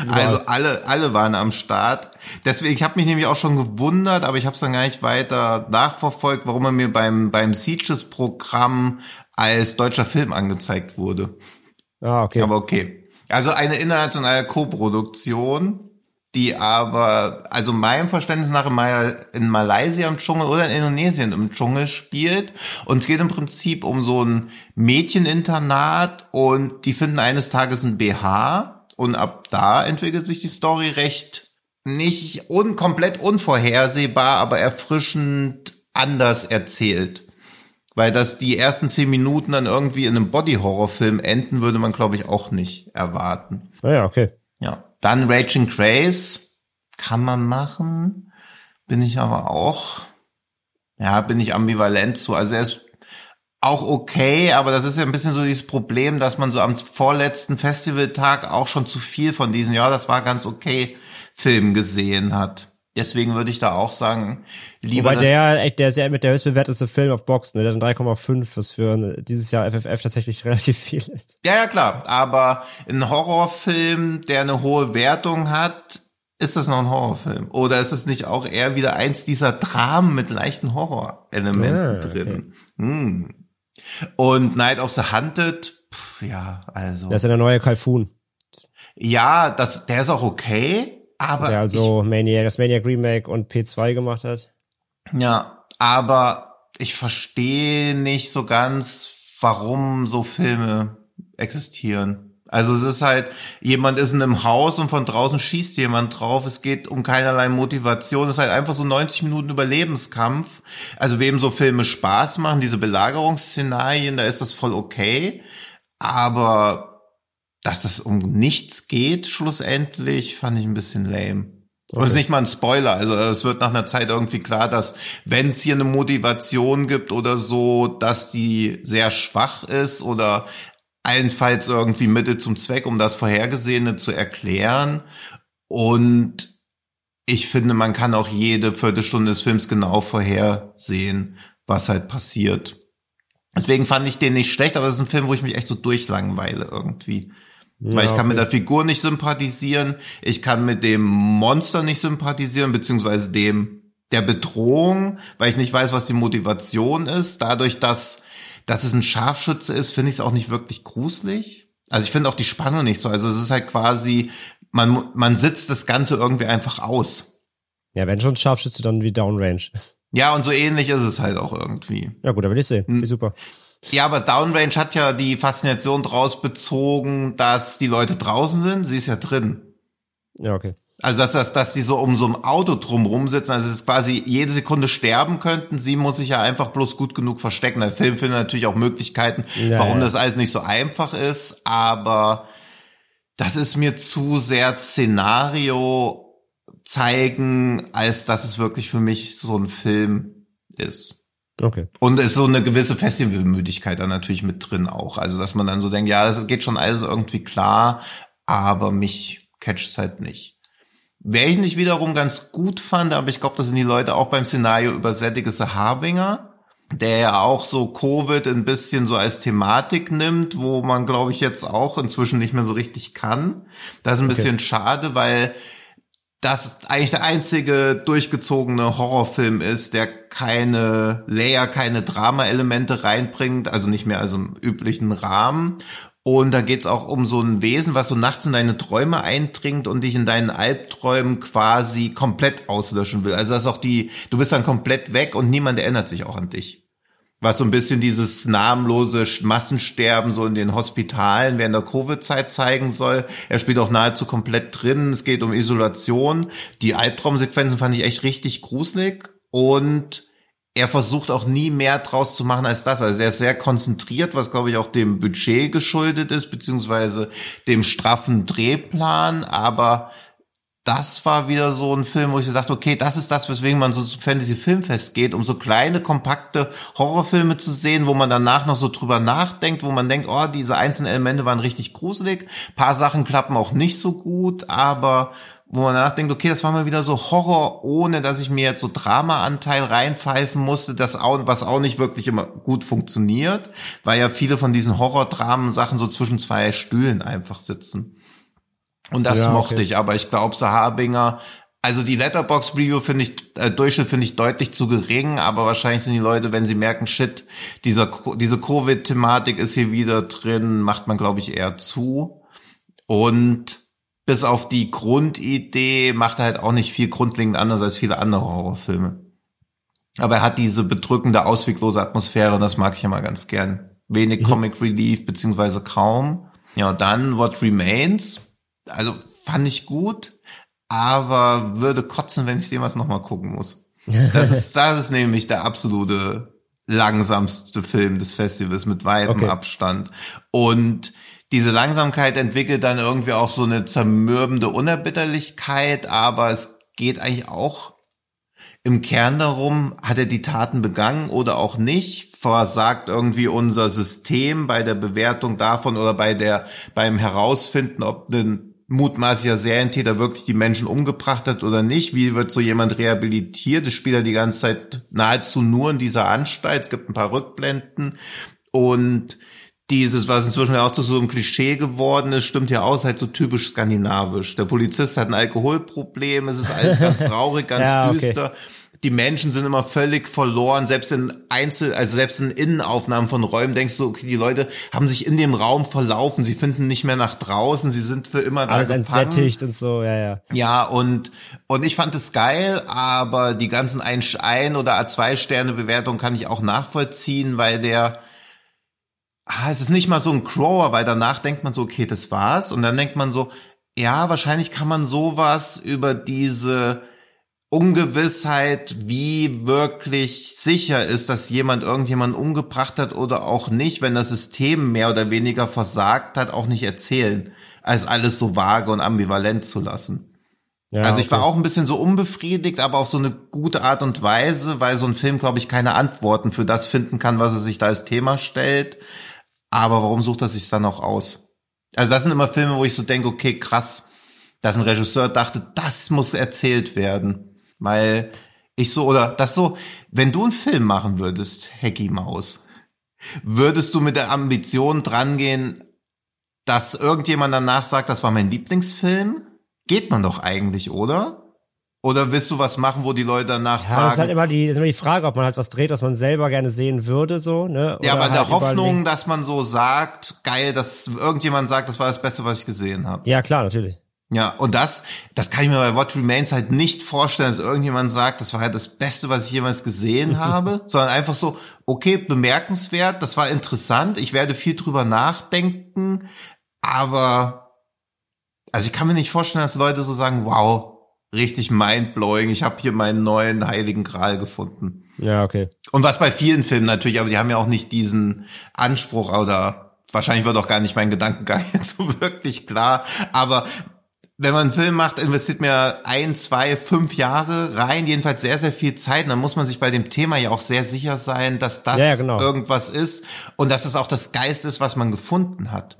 Also alle, alle waren am Start. Deswegen, ich habe mich nämlich auch schon gewundert, aber ich habe es dann gar nicht weiter nachverfolgt, warum er mir beim, beim Sieges-Programm als deutscher Film angezeigt wurde. Ah, okay. Aber okay. Also eine internationale Koproduktion, die aber, also meinem Verständnis nach in Malaysia im Dschungel oder in Indonesien im Dschungel spielt. Und es geht im Prinzip um so ein Mädcheninternat und die finden eines Tages ein BH und ab da entwickelt sich die Story recht nicht un komplett unvorhersehbar, aber erfrischend anders erzählt. Weil das die ersten zehn Minuten dann irgendwie in einem Body-Horror-Film enden, würde man, glaube ich, auch nicht erwarten. Naja, okay. Ja. Dann Raging Craze. Kann man machen. Bin ich aber auch, ja, bin ich ambivalent zu. Also er ist auch okay, aber das ist ja ein bisschen so dieses Problem, dass man so am vorletzten Festivaltag auch schon zu viel von diesen, ja, das war ganz okay, Filmen gesehen hat. Deswegen würde ich da auch sagen, lieber. Wobei der, der ist ja mit der höchstbewerteste Film auf Box, ne? Der hat ein 3,5, was für dieses Jahr FFF tatsächlich relativ viel ist. Ja, ja, klar. Aber ein Horrorfilm, der eine hohe Wertung hat, ist das noch ein Horrorfilm? Oder ist es nicht auch eher wieder eins dieser Dramen mit leichten Horrorelementen ah, okay. drin? Hm. Und Night of the Hunted, pff, ja, also. Das ist ja der neue Kalfun. Ja, das, der ist auch okay, aber. Der also ich, Maniac, das Maniac Remake und P2 gemacht hat. Ja, aber ich verstehe nicht so ganz, warum so Filme existieren. Also es ist halt, jemand ist in einem Haus und von draußen schießt jemand drauf. Es geht um keinerlei Motivation. Es ist halt einfach so 90 Minuten Überlebenskampf. Also wem so Filme Spaß machen, diese Belagerungsszenarien, da ist das voll okay. Aber dass das um nichts geht, schlussendlich, fand ich ein bisschen lame. Okay. Und es ist nicht mal ein Spoiler. Also es wird nach einer Zeit irgendwie klar, dass wenn es hier eine Motivation gibt oder so, dass die sehr schwach ist oder allenfalls irgendwie Mittel zum Zweck, um das Vorhergesehene zu erklären. Und ich finde, man kann auch jede Viertelstunde des Films genau vorhersehen, was halt passiert. Deswegen fand ich den nicht schlecht, aber es ist ein Film, wo ich mich echt so durchlangweile irgendwie. Ja, Weil ich kann okay. mit der Figur nicht sympathisieren, ich kann mit dem Monster nicht sympathisieren, beziehungsweise dem der Bedrohung, weil ich nicht weiß, was die Motivation ist. Dadurch, dass dass es ein Scharfschütze ist, finde ich es auch nicht wirklich gruselig. Also ich finde auch die Spannung nicht so. Also es ist halt quasi, man, man sitzt das Ganze irgendwie einfach aus. Ja, wenn schon Scharfschütze, dann wie Downrange. Ja, und so ähnlich ist es halt auch irgendwie. Ja gut, da will ich sehen. Hm. Super. Ja, aber Downrange hat ja die Faszination draus bezogen, dass die Leute draußen sind. Sie ist ja drin. Ja, okay. Also dass, dass, dass die so um so ein Auto drumrum sitzen, also es ist quasi jede Sekunde sterben könnten, sie muss sich ja einfach bloß gut genug verstecken. Der Film findet natürlich auch Möglichkeiten, ja, warum ja. das alles nicht so einfach ist, aber das ist mir zu sehr Szenario zeigen, als dass es wirklich für mich so ein Film ist. Okay. Und ist so eine gewisse Festivalmüdigkeit da natürlich mit drin auch. Also, dass man dann so denkt, ja, das geht schon alles irgendwie klar, aber mich catcht halt nicht. Wer ich nicht wiederum ganz gut fand, aber ich glaube, das sind die Leute auch beim Szenario übersättigt, ist der Harbinger, der ja auch so Covid ein bisschen so als Thematik nimmt, wo man, glaube ich, jetzt auch inzwischen nicht mehr so richtig kann. Das ist ein okay. bisschen schade, weil das eigentlich der einzige durchgezogene Horrorfilm ist, der keine Layer, keine Drama-Elemente reinbringt, also nicht mehr also im üblichen Rahmen und da geht's auch um so ein Wesen, was so nachts in deine Träume eindringt und dich in deinen Albträumen quasi komplett auslöschen will. Also das ist auch die, du bist dann komplett weg und niemand erinnert sich auch an dich. Was so ein bisschen dieses namenlose Massensterben so in den Hospitalen während der Covid-Zeit zeigen soll. Er spielt auch nahezu komplett drin. Es geht um Isolation. Die Albtraumsequenzen fand ich echt richtig gruselig und er versucht auch nie mehr draus zu machen als das. Also er ist sehr konzentriert, was glaube ich auch dem Budget geschuldet ist, beziehungsweise dem straffen Drehplan. Aber das war wieder so ein Film, wo ich dachte, okay, das ist das, weswegen man so zum Fantasy-Filmfest geht, um so kleine, kompakte Horrorfilme zu sehen, wo man danach noch so drüber nachdenkt, wo man denkt, oh, diese einzelnen Elemente waren richtig gruselig, paar Sachen klappen auch nicht so gut, aber wo man danach denkt, okay, das war mal wieder so Horror, ohne dass ich mir jetzt so Drama-Anteil reinpfeifen musste, das auch, was auch nicht wirklich immer gut funktioniert, weil ja viele von diesen Horror-Dramen-Sachen so zwischen zwei Stühlen einfach sitzen. Und das ja, mochte okay. ich, aber ich glaube, so Harbinger, also die Letterbox Review finde ich, äh, Durchschnitt finde ich deutlich zu gering, aber wahrscheinlich sind die Leute, wenn sie merken, shit, dieser, diese Covid-Thematik ist hier wieder drin, macht man, glaube ich, eher zu. Und bis auf die Grundidee macht er halt auch nicht viel grundlegend anders als viele andere Horrorfilme. Aber er hat diese bedrückende, ausweglose Atmosphäre und das mag ich immer ganz gern. Wenig mhm. Comic Relief, beziehungsweise kaum. Ja, dann What Remains. Also fand ich gut, aber würde kotzen, wenn ich dem was nochmal gucken muss. Das ist, das ist nämlich der absolute langsamste Film des Festivals mit weitem okay. Abstand. Und diese Langsamkeit entwickelt dann irgendwie auch so eine zermürbende Unerbitterlichkeit, aber es geht eigentlich auch im Kern darum, hat er die Taten begangen oder auch nicht? Versagt irgendwie unser System bei der Bewertung davon oder bei der, beim Herausfinden, ob ein mutmaßlicher Serientäter wirklich die Menschen umgebracht hat oder nicht. Wie wird so jemand rehabilitiert? Das spielt er die ganze Zeit nahezu nur in dieser Anstalt. Es gibt ein paar Rückblenden und dieses, was inzwischen ja auch zu so einem Klischee geworden ist, stimmt ja aus, halt so typisch skandinavisch. Der Polizist hat ein Alkoholproblem, es ist alles ganz traurig, ganz ja, düster. Die Menschen sind immer völlig verloren, selbst in Einzel, also selbst in Innenaufnahmen von Räumen denkst du, okay, die Leute haben sich in dem Raum verlaufen, sie finden nicht mehr nach draußen, sie sind für immer da Alles gefangen. entsättigt und so, ja, ja. Ja, und, und ich fand es geil, aber die ganzen ein, ein oder A2 Sterne Bewertung kann ich auch nachvollziehen, weil der, ah, es ist nicht mal so ein Crower, weil danach denkt man so, okay, das war's, und dann denkt man so, ja, wahrscheinlich kann man sowas über diese, Ungewissheit, wie wirklich sicher ist, dass jemand irgendjemanden umgebracht hat oder auch nicht, wenn das System mehr oder weniger versagt hat, auch nicht erzählen, als alles so vage und ambivalent zu lassen. Ja, also ich okay. war auch ein bisschen so unbefriedigt, aber auf so eine gute Art und Weise, weil so ein Film, glaube ich, keine Antworten für das finden kann, was er sich da als Thema stellt. Aber warum sucht er sich dann auch aus? Also das sind immer Filme, wo ich so denke, okay, krass, dass ein Regisseur dachte, das muss erzählt werden. Weil ich so, oder das so, wenn du einen Film machen würdest, Hacky Maus, würdest du mit der Ambition drangehen, dass irgendjemand danach sagt, das war mein Lieblingsfilm? Geht man doch eigentlich, oder? Oder willst du was machen, wo die Leute danach ja, sagen? Das ist halt immer die, ist immer die Frage, ob man halt was dreht, was man selber gerne sehen würde, so, ne? Oder ja, aber in der halt Hoffnung, dass man so sagt, geil, dass irgendjemand sagt, das war das Beste, was ich gesehen habe. Ja, klar, natürlich. Ja, und das, das kann ich mir bei What Remains halt nicht vorstellen, dass irgendjemand sagt, das war halt das Beste, was ich jemals gesehen habe, sondern einfach so, okay, bemerkenswert, das war interessant, ich werde viel drüber nachdenken, aber, also ich kann mir nicht vorstellen, dass Leute so sagen, wow, richtig mindblowing, ich habe hier meinen neuen heiligen Gral gefunden. Ja, okay. Und was bei vielen Filmen natürlich, aber die haben ja auch nicht diesen Anspruch oder wahrscheinlich wird auch gar nicht mein Gedankengang jetzt so wirklich klar, aber wenn man einen Film macht, investiert man ein, zwei, fünf Jahre rein, jedenfalls sehr, sehr viel Zeit. Und dann muss man sich bei dem Thema ja auch sehr sicher sein, dass das ja, genau. irgendwas ist und dass es auch das Geist ist, was man gefunden hat.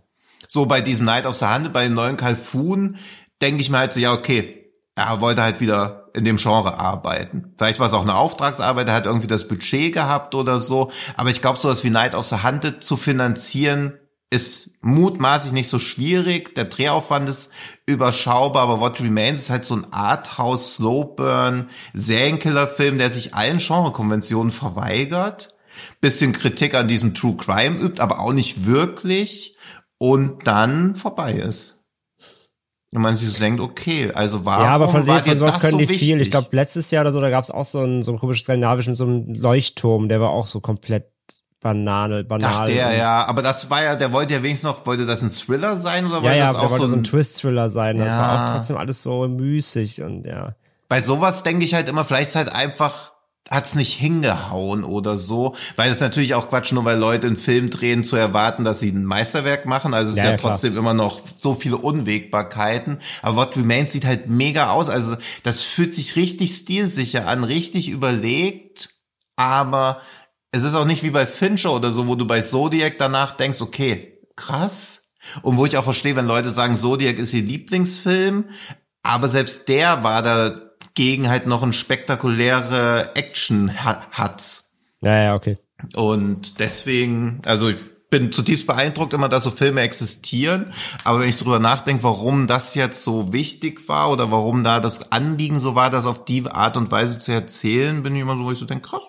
So bei diesem Night of the Hand, bei den neuen Kalfun, denke ich mir halt so, ja, okay, er wollte halt wieder in dem Genre arbeiten. Vielleicht war es auch eine Auftragsarbeit, er hat irgendwie das Budget gehabt oder so. Aber ich glaube, sowas wie Night of the Hunted zu finanzieren, ist mutmaßlich nicht so schwierig. Der Drehaufwand ist überschaubar, aber What Remains ist halt so ein Arthouse Slowburn Serienkiller-Film, der sich allen Genrekonventionen verweigert. Bisschen Kritik an diesem True Crime übt, aber auch nicht wirklich und dann vorbei ist. Und man sich so denkt, okay, also warum Ja, aber von, dem, von sowas können so die viel. Ich glaube, letztes Jahr oder so, da gab es auch so einen, so einen komischen skandinavischen, so einen Leuchtturm, der war auch so komplett Banane, banal. Ach, der, ja. Aber das war ja, der wollte ja wenigstens noch, wollte das ein Thriller sein oder ja, wollte ja, das auch wollte so ein, Twist-Thriller sein. Das ja. war auch trotzdem alles so müßig und ja. Bei sowas denke ich halt immer, vielleicht ist halt einfach, hat's nicht hingehauen oder so, weil es natürlich auch Quatsch, nur weil Leute einen Film drehen, zu erwarten, dass sie ein Meisterwerk machen. Also es ja, ist ja, ja trotzdem immer noch so viele Unwägbarkeiten. Aber What Remains sieht halt mega aus. Also das fühlt sich richtig stilsicher an, richtig überlegt, aber es ist auch nicht wie bei Fincher oder so, wo du bei Zodiac danach denkst, okay, krass. Und wo ich auch verstehe, wenn Leute sagen, Zodiac ist ihr Lieblingsfilm, aber selbst der war dagegen halt noch ein spektakuläre Action hat. Ja, ja, okay. Und deswegen, also ich bin zutiefst beeindruckt immer, dass so Filme existieren. Aber wenn ich drüber nachdenke, warum das jetzt so wichtig war oder warum da das Anliegen so war, das auf die Art und Weise zu erzählen, bin ich immer so, wo ich so denke, krass.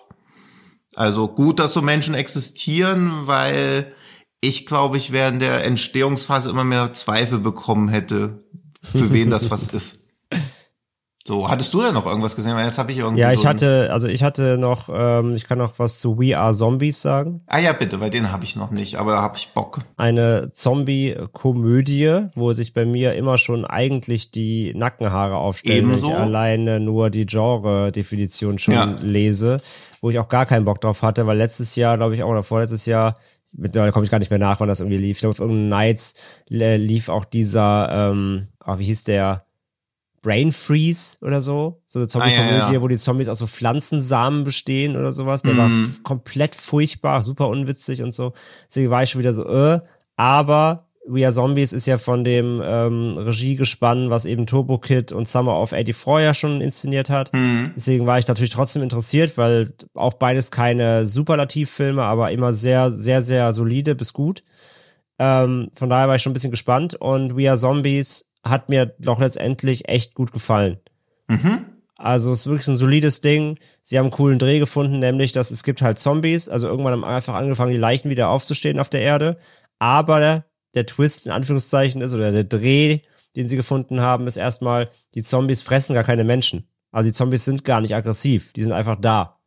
Also gut, dass so Menschen existieren, weil ich glaube, ich während der Entstehungsphase immer mehr Zweifel bekommen hätte, für wen das was ist. So, hattest du denn noch irgendwas gesehen? Weil jetzt habe ich irgendwie. Ja, ich so hatte, also ich hatte noch, ähm, ich kann noch was zu We Are Zombies sagen. Ah ja, bitte, weil den habe ich noch nicht, aber da habe ich Bock. Eine Zombie-Komödie, wo sich bei mir immer schon eigentlich die Nackenhaare aufstellen, Ebenso? wenn ich alleine nur die Genre-Definition schon ja. lese, wo ich auch gar keinen Bock drauf hatte, weil letztes Jahr, glaube ich, auch oder vorletztes Jahr mittlerweile komme ich gar nicht mehr nach, wann das irgendwie lief. Ich glaube, auf irgendeinem Nights äh, lief auch dieser, ähm, oh, wie hieß der? Brain Freeze oder so. So eine Zombie-Komödie, ah, ja, ja. wo die Zombies aus so Pflanzensamen bestehen oder sowas. Der mhm. war komplett furchtbar, super unwitzig und so. Deswegen war ich schon wieder so, äh, aber We Are Zombies ist ja von dem ähm, Regiegespann, was eben Turbo Kid und Summer of 84 ja schon inszeniert hat. Mhm. Deswegen war ich natürlich trotzdem interessiert, weil auch beides keine Superlativfilme, aber immer sehr, sehr, sehr solide bis gut. Ähm, von daher war ich schon ein bisschen gespannt und We Are Zombies hat mir doch letztendlich echt gut gefallen. Mhm. Also es ist wirklich ein solides Ding. Sie haben einen coolen Dreh gefunden, nämlich, dass es gibt halt Zombies. Also irgendwann haben einfach angefangen, die Leichen wieder aufzustehen auf der Erde. Aber der Twist in Anführungszeichen ist oder der Dreh, den sie gefunden haben, ist erstmal, die Zombies fressen gar keine Menschen. Also die Zombies sind gar nicht aggressiv, die sind einfach da.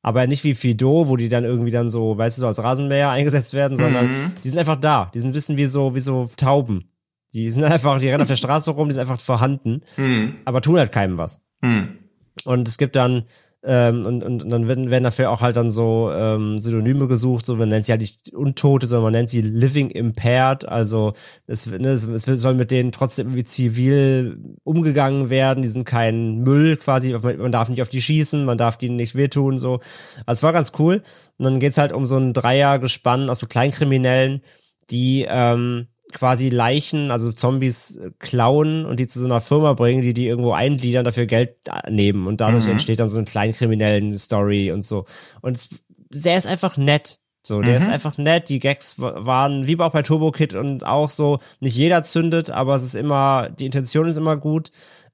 Aber nicht wie Fido, wo die dann irgendwie dann so, weißt du, so als Rasenmäher eingesetzt werden, sondern mhm. die sind einfach da. Die sind ein bisschen wie so, wie so Tauben. Die sind einfach, die rennen auf der Straße rum, die sind einfach vorhanden, mhm. aber tun halt keinem was. Mhm. Und es gibt dann ähm, und, und, und dann werden, werden dafür auch halt dann so ähm, Synonyme gesucht, so man nennt sie halt nicht Untote, sondern man nennt sie Living Impaired, also es, ne, es, es soll mit denen trotzdem irgendwie zivil umgegangen werden, die sind kein Müll quasi, man, darf nicht auf die schießen, man darf die nicht wehtun, so. Also es war ganz cool. Und dann geht's halt um so ein Dreiergespann aus so Kleinkriminellen, die ähm, quasi Leichen, also Zombies äh, klauen und die zu so einer Firma bringen, die die irgendwo eingliedern, dafür Geld nehmen und dadurch mhm. entsteht dann so eine kleinkriminellen Story und so. Und der ist einfach nett. So, der mhm. ist einfach nett. Die Gags waren wie auch bei Turbo Kid und auch so, nicht jeder zündet, aber es ist immer, die Intention ist immer gut.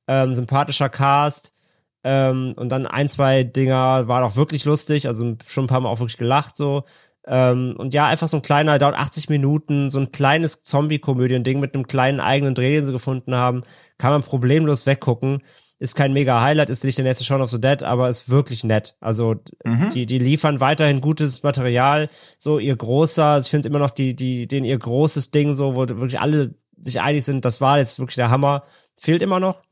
Ähm, sympathischer Cast. Ähm, und dann ein, zwei Dinger waren auch wirklich lustig, also schon ein paar Mal auch wirklich gelacht so. Ähm, und ja, einfach so ein kleiner, dauert 80 Minuten, so ein kleines Zombie-Komödien-Ding mit einem kleinen eigenen Dreh, den sie gefunden haben, kann man problemlos weggucken. Ist kein mega Highlight, ist nicht der nächste Shaun of the Dead, aber ist wirklich nett. Also mhm. die, die liefern weiterhin gutes Material. So ihr großer, ich finde immer noch die, die, den ihr großes Ding, so, wo wirklich alle sich einig sind, das war jetzt wirklich der Hammer, fehlt immer noch.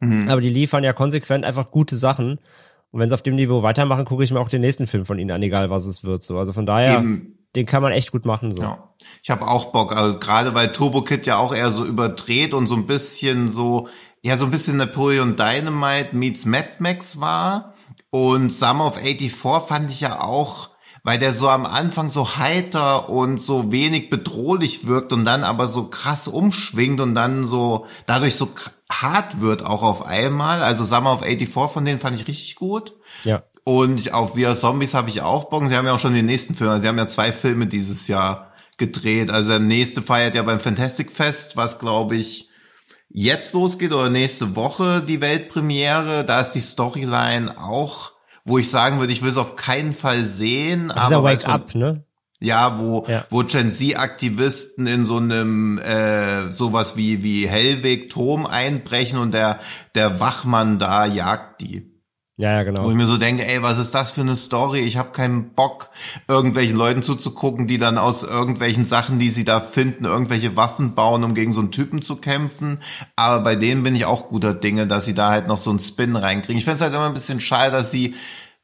Mhm. Aber die liefern ja konsequent einfach gute Sachen. Und wenn sie auf dem Niveau weitermachen, gucke ich mir auch den nächsten Film von ihnen an, egal was es wird. So, also von daher, Eben. den kann man echt gut machen. So. Ja. Ich habe auch Bock, also gerade weil Turbo Kid ja auch eher so überdreht und so ein bisschen so, ja so ein bisschen Napoleon Dynamite meets Mad Max war. Und Summer of 84 fand ich ja auch weil der so am Anfang so heiter und so wenig bedrohlich wirkt und dann aber so krass umschwingt und dann so dadurch so hart wird auch auf einmal. Also Summer of 84 von denen fand ich richtig gut. Ja. Und auf Wir Zombies habe ich auch Bock. Sie haben ja auch schon den nächsten Film. Sie haben ja zwei Filme dieses Jahr gedreht. Also der nächste feiert ja beim Fantastic Fest, was glaube ich jetzt losgeht oder nächste Woche die Weltpremiere. Da ist die Storyline auch wo ich sagen würde, ich will es auf keinen Fall sehen. Dieser aber Wake Up, ne? Ja, wo, ja. wo Gen Z-Aktivisten in so einem äh, sowas wie, wie Hellweg Turm einbrechen und der, der Wachmann da jagt die. Ja, ja, genau. Wo ich mir so denke, ey, was ist das für eine Story? Ich habe keinen Bock, irgendwelchen Leuten zuzugucken, die dann aus irgendwelchen Sachen, die sie da finden, irgendwelche Waffen bauen, um gegen so einen Typen zu kämpfen. Aber bei denen bin ich auch guter Dinge, dass sie da halt noch so einen Spin reinkriegen. Ich finde es halt immer ein bisschen schade, dass sie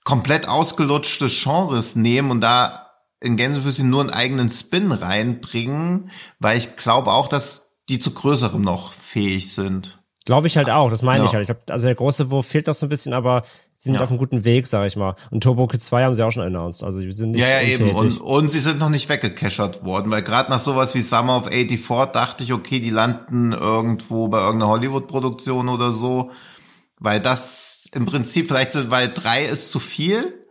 komplett ausgelutschte Genres nehmen und da in Gänsefüßchen nur einen eigenen Spin reinbringen, weil ich glaube auch, dass die zu größerem noch fähig sind. Glaube ich halt auch, das meine ja. ich halt. Ich glaub, also der große Wurf fehlt noch so ein bisschen, aber sie sind ja. auf einem guten Weg, sag ich mal. Und Turbo Kid 2 haben sie auch schon announced. Also die sind nicht Ja, ja, eben. Und, und sie sind noch nicht weggecashert worden, weil gerade nach sowas wie Summer of 84 dachte ich, okay, die landen irgendwo bei irgendeiner Hollywood-Produktion oder so. Weil das im Prinzip vielleicht so, weil drei ist zu viel,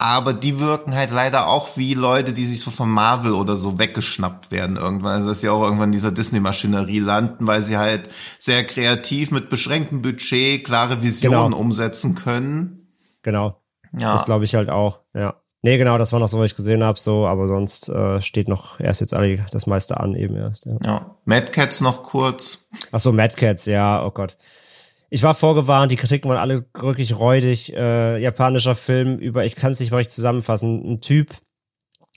aber die wirken halt leider auch wie Leute, die sich so von Marvel oder so weggeschnappt werden irgendwann. Also dass sie auch irgendwann in dieser Disney-Maschinerie landen, weil sie halt sehr kreativ mit beschränktem Budget klare Visionen genau. umsetzen können. Genau. Ja. Das glaube ich halt auch, ja. Nee, genau, das war noch so, was ich gesehen habe, so, aber sonst äh, steht noch erst jetzt alle das meiste an eben erst. Ja. ja. Mad Cats noch kurz. Ach so, Mad Cats, ja, oh Gott ich war vorgewarnt, die Kritiken waren alle wirklich räudig. Äh, japanischer Film über, ich kann es nicht mal richtig zusammenfassen, ein Typ,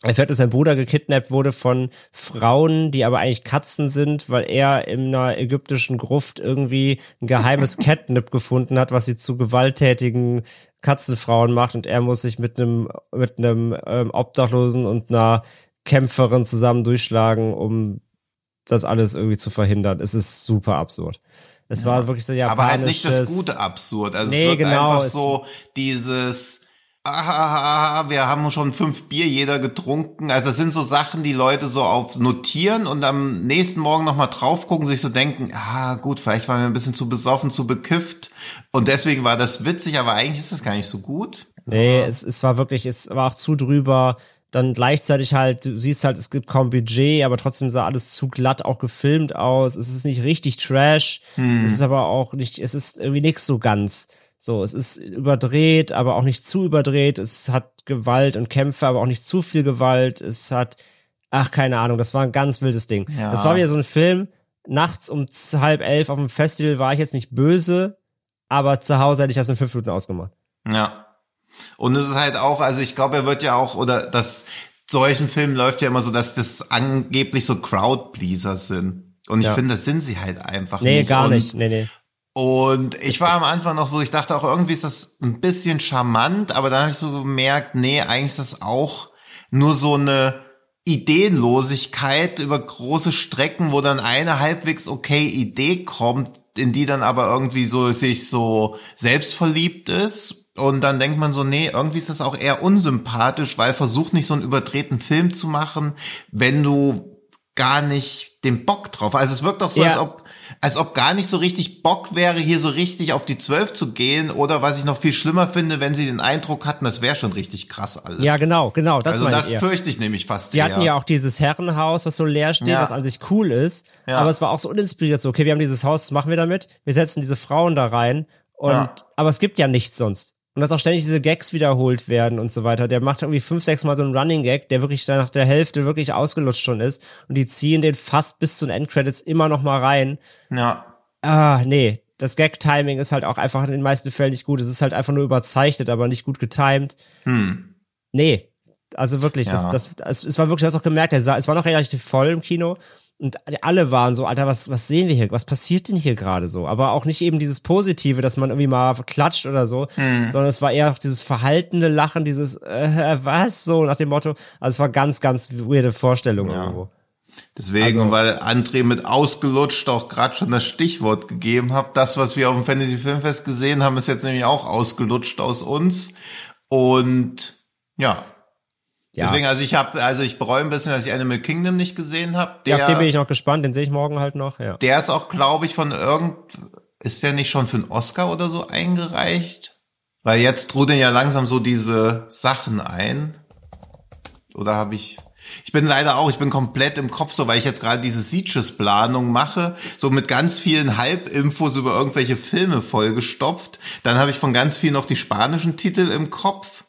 er fährt, dass sein Bruder gekidnappt wurde von Frauen, die aber eigentlich Katzen sind, weil er in einer ägyptischen Gruft irgendwie ein geheimes Catnip gefunden hat, was sie zu gewalttätigen Katzenfrauen macht und er muss sich mit einem mit einem ähm, Obdachlosen und einer Kämpferin zusammen durchschlagen, um das alles irgendwie zu verhindern. Es ist super absurd. Es ja. war wirklich so japanisches. Aber halt nicht das gute Absurd. Also nee, es wird genau, einfach so dieses, ah, wir haben schon fünf Bier jeder getrunken. Also es sind so Sachen, die Leute so auf notieren und am nächsten Morgen nochmal drauf gucken, sich so denken, ah gut, vielleicht waren wir ein bisschen zu besoffen, zu bekifft und deswegen war das witzig, aber eigentlich ist das gar nicht so gut. Nee, es, es war wirklich, es war auch zu drüber. Dann gleichzeitig halt, du siehst halt, es gibt kaum Budget, aber trotzdem sah alles zu glatt auch gefilmt aus. Es ist nicht richtig Trash. Hm. Es ist aber auch nicht, es ist irgendwie nix so ganz. So, es ist überdreht, aber auch nicht zu überdreht. Es hat Gewalt und Kämpfe, aber auch nicht zu viel Gewalt. Es hat, ach, keine Ahnung, das war ein ganz wildes Ding. Ja. Das war wieder so ein Film. Nachts um halb elf auf dem Festival war ich jetzt nicht böse, aber zu Hause hätte ich das in fünf Minuten ausgemacht. Ja. Und es ist halt auch, also ich glaube, er wird ja auch, oder das solchen Filmen läuft ja immer so, dass das angeblich so Crowdpleaser sind. Und ich ja. finde, das sind sie halt einfach nee, nicht. Nee, gar und, nicht. Nee, nee. Und ich war am Anfang noch so, ich dachte auch irgendwie ist das ein bisschen charmant, aber dann habe ich so gemerkt, nee, eigentlich ist das auch nur so eine Ideenlosigkeit über große Strecken, wo dann eine halbwegs okay Idee kommt, in die dann aber irgendwie so sich so selbstverliebt ist. Und dann denkt man so, nee, irgendwie ist das auch eher unsympathisch, weil versuch nicht so einen überdrehten Film zu machen, wenn du gar nicht den Bock drauf. Also es wirkt doch so, ja. als ob als ob gar nicht so richtig Bock wäre, hier so richtig auf die Zwölf zu gehen. Oder was ich noch viel schlimmer finde, wenn sie den Eindruck hatten, das wäre schon richtig krass alles. Ja, genau, genau. Das also das fürchte ich nämlich fast. Sie hatten ja auch dieses Herrenhaus, was so leer steht, ja. was an sich cool ist. Ja. Aber es war auch so uninspiriert. So, okay, wir haben dieses Haus, was machen wir damit? Wir setzen diese Frauen da rein. Und, ja. aber es gibt ja nichts sonst. Und dass auch ständig diese Gags wiederholt werden und so weiter. Der macht irgendwie fünf, sechs Mal so einen Running Gag, der wirklich nach der Hälfte wirklich ausgelutscht schon ist. Und die ziehen den fast bis zu den Endcredits immer noch mal rein. Ja. Ah, nee. Das Gag-Timing ist halt auch einfach in den meisten Fällen nicht gut. Es ist halt einfach nur überzeichnet, aber nicht gut getimed. Hm. Nee. Also wirklich, ja. das, das, es war wirklich, du hast auch gemerkt, es war noch relativ voll im Kino und alle waren so, Alter, was, was sehen wir hier? Was passiert denn hier gerade so? Aber auch nicht eben dieses Positive, dass man irgendwie mal klatscht oder so, mhm. sondern es war eher dieses verhaltene Lachen, dieses, äh, was? So nach dem Motto. Also es war ganz, ganz weirde Vorstellung ja. irgendwo. Deswegen, also, weil André mit ausgelutscht auch gerade schon das Stichwort gegeben hat, das, was wir auf dem Fantasy Filmfest gesehen haben, ist jetzt nämlich auch ausgelutscht aus uns. Und ja, ja. Deswegen, also ich habe, also ich bereue ein bisschen, dass ich Animal Kingdom nicht gesehen habe. Ja, auf den bin ich noch gespannt, den sehe ich morgen halt noch, ja. Der ist auch, glaube ich, von irgend, ist der nicht schon für einen Oscar oder so eingereicht? Weil jetzt trudeln ja langsam so diese Sachen ein. Oder habe ich, ich bin leider auch, ich bin komplett im Kopf so, weil ich jetzt gerade diese Sieges-Planung mache, so mit ganz vielen Halbinfos über irgendwelche Filme vollgestopft. Dann habe ich von ganz vielen noch die spanischen Titel im Kopf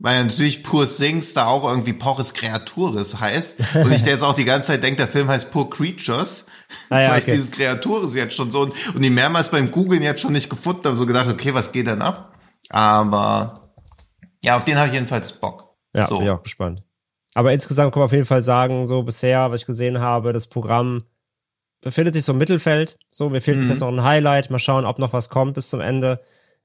weil natürlich Pur Things da auch irgendwie Porres Creatures heißt. Und ich der jetzt auch die ganze Zeit denke, der Film heißt Poor Creatures. Ah ja, weil okay. ich dieses Creatures jetzt schon so und, und die mehrmals beim Googlen jetzt schon nicht gefunden habe, so gedacht, okay, was geht denn ab? Aber ja, auf den habe ich jedenfalls Bock. Ja, so. bin ich auch gespannt. Aber insgesamt kann man auf jeden Fall sagen, so bisher, was ich gesehen habe, das Programm befindet sich so im Mittelfeld. So, mir fehlt mhm. bis jetzt noch ein Highlight. Mal schauen, ob noch was kommt bis zum Ende.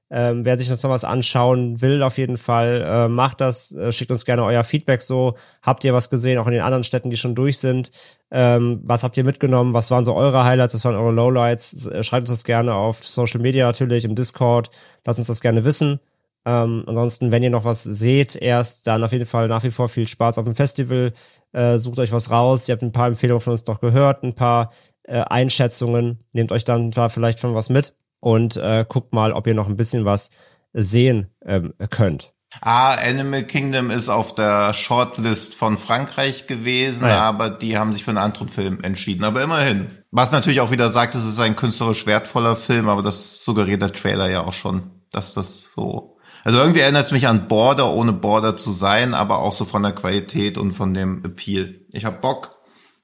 Ähm, wer sich noch was anschauen will, auf jeden Fall, äh, macht das. Äh, schickt uns gerne euer Feedback so. Habt ihr was gesehen, auch in den anderen Städten, die schon durch sind? Ähm, was habt ihr mitgenommen? Was waren so eure Highlights? Was waren eure Lowlights? Äh, schreibt uns das gerne auf Social Media natürlich, im Discord. Lasst uns das gerne wissen. Ähm, ansonsten, wenn ihr noch was seht, erst dann auf jeden Fall nach wie vor viel Spaß auf dem Festival. Äh, sucht euch was raus. Ihr habt ein paar Empfehlungen von uns noch gehört, ein paar äh, Einschätzungen. Nehmt euch dann da vielleicht von was mit und äh, guckt mal, ob ihr noch ein bisschen was sehen ähm, könnt. Ah, Animal Kingdom ist auf der Shortlist von Frankreich gewesen, ah, ja. aber die haben sich für einen anderen Film entschieden. Aber immerhin. Was natürlich auch wieder sagt, es ist ein künstlerisch wertvoller Film, aber das suggeriert der Trailer ja auch schon, dass das so. Also irgendwie erinnert es mich an Border, ohne Border zu sein, aber auch so von der Qualität und von dem Appeal. Ich hab Bock.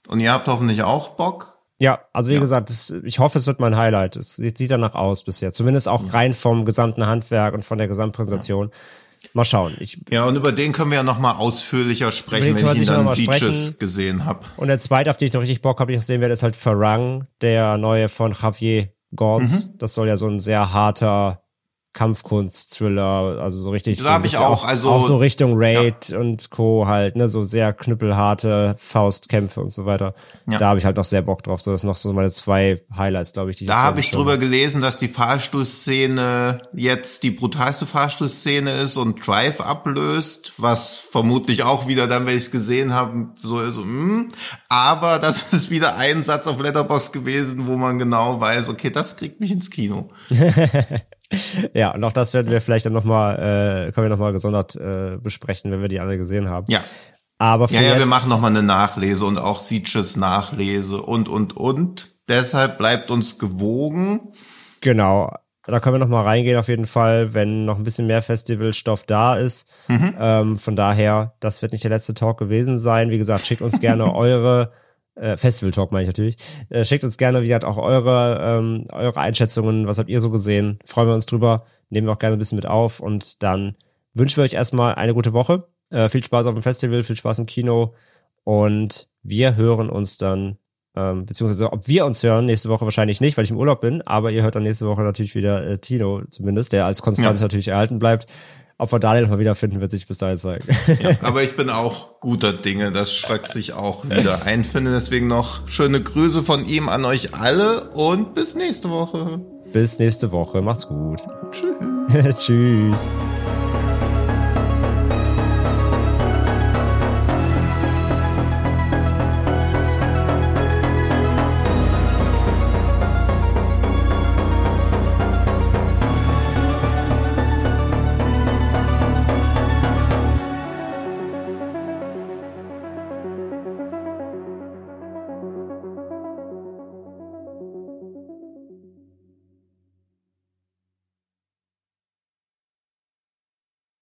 Und ihr habt hoffentlich auch Bock. Ja, also wie ja. gesagt, das, ich hoffe, es wird mein Highlight. Es sieht danach aus bisher. Zumindest auch rein vom gesamten Handwerk und von der Gesamtpräsentation. Ja. Mal schauen. Ich, ja, und über den können wir ja noch mal ausführlicher sprechen, wenn ich ihn dann Sieges gesehen habe. Und der zweite, auf den ich noch richtig Bock habe, den ich sehen werde, ist halt Farang, der neue von Javier Gons. Mhm. Das soll ja so ein sehr harter Kampfkunst, Thriller, also so richtig. Da so habe ich auch, also auch so Richtung Raid ja. und Co. halt, ne, so sehr knüppelharte Faustkämpfe und so weiter. Ja. Da habe ich halt noch sehr Bock drauf. So, das sind noch so meine zwei Highlights, glaube ich. Die da habe ich drüber gelesen, dass die Fahrstuhlszene jetzt die brutalste Fahrstuhlszene ist und Drive ablöst, was vermutlich auch wieder dann, wenn ich es gesehen habe, so ist. So, hm. Aber das ist wieder ein Satz auf Letterbox gewesen, wo man genau weiß, okay, das kriegt mich ins Kino. ja, und auch das werden wir vielleicht dann nochmal, äh, können wir nochmal gesondert äh, besprechen, wenn wir die alle gesehen haben. Ja. Aber ja, ja, wir machen nochmal eine Nachlese und auch Sieges Nachlese und, und, und. Deshalb bleibt uns gewogen. Genau. Da können wir nochmal reingehen auf jeden Fall, wenn noch ein bisschen mehr Festivalstoff da ist. Mhm. Ähm, von daher, das wird nicht der letzte Talk gewesen sein. Wie gesagt, schickt uns gerne eure äh, Festival Talk meine ich natürlich. Äh, schickt uns gerne, wie gesagt, auch eure, ähm, eure Einschätzungen. Was habt ihr so gesehen? Freuen wir uns drüber. Nehmen wir auch gerne ein bisschen mit auf. Und dann wünschen wir euch erstmal eine gute Woche. Äh, viel Spaß auf dem Festival, viel Spaß im Kino. Und wir hören uns dann, ähm, beziehungsweise ob wir uns hören, nächste Woche wahrscheinlich nicht, weil ich im Urlaub bin. Aber ihr hört dann nächste Woche natürlich wieder äh, Tino zumindest, der als Konstant ja. natürlich erhalten bleibt. Ob wir Daniel mal wiederfinden, wird sich bis dahin zeigen. Ja, aber ich bin auch guter Dinge, das Schröck sich auch wieder einfinde. Deswegen noch schöne Grüße von ihm an euch alle und bis nächste Woche. Bis nächste Woche. Macht's gut. Tschüss. Tschüss.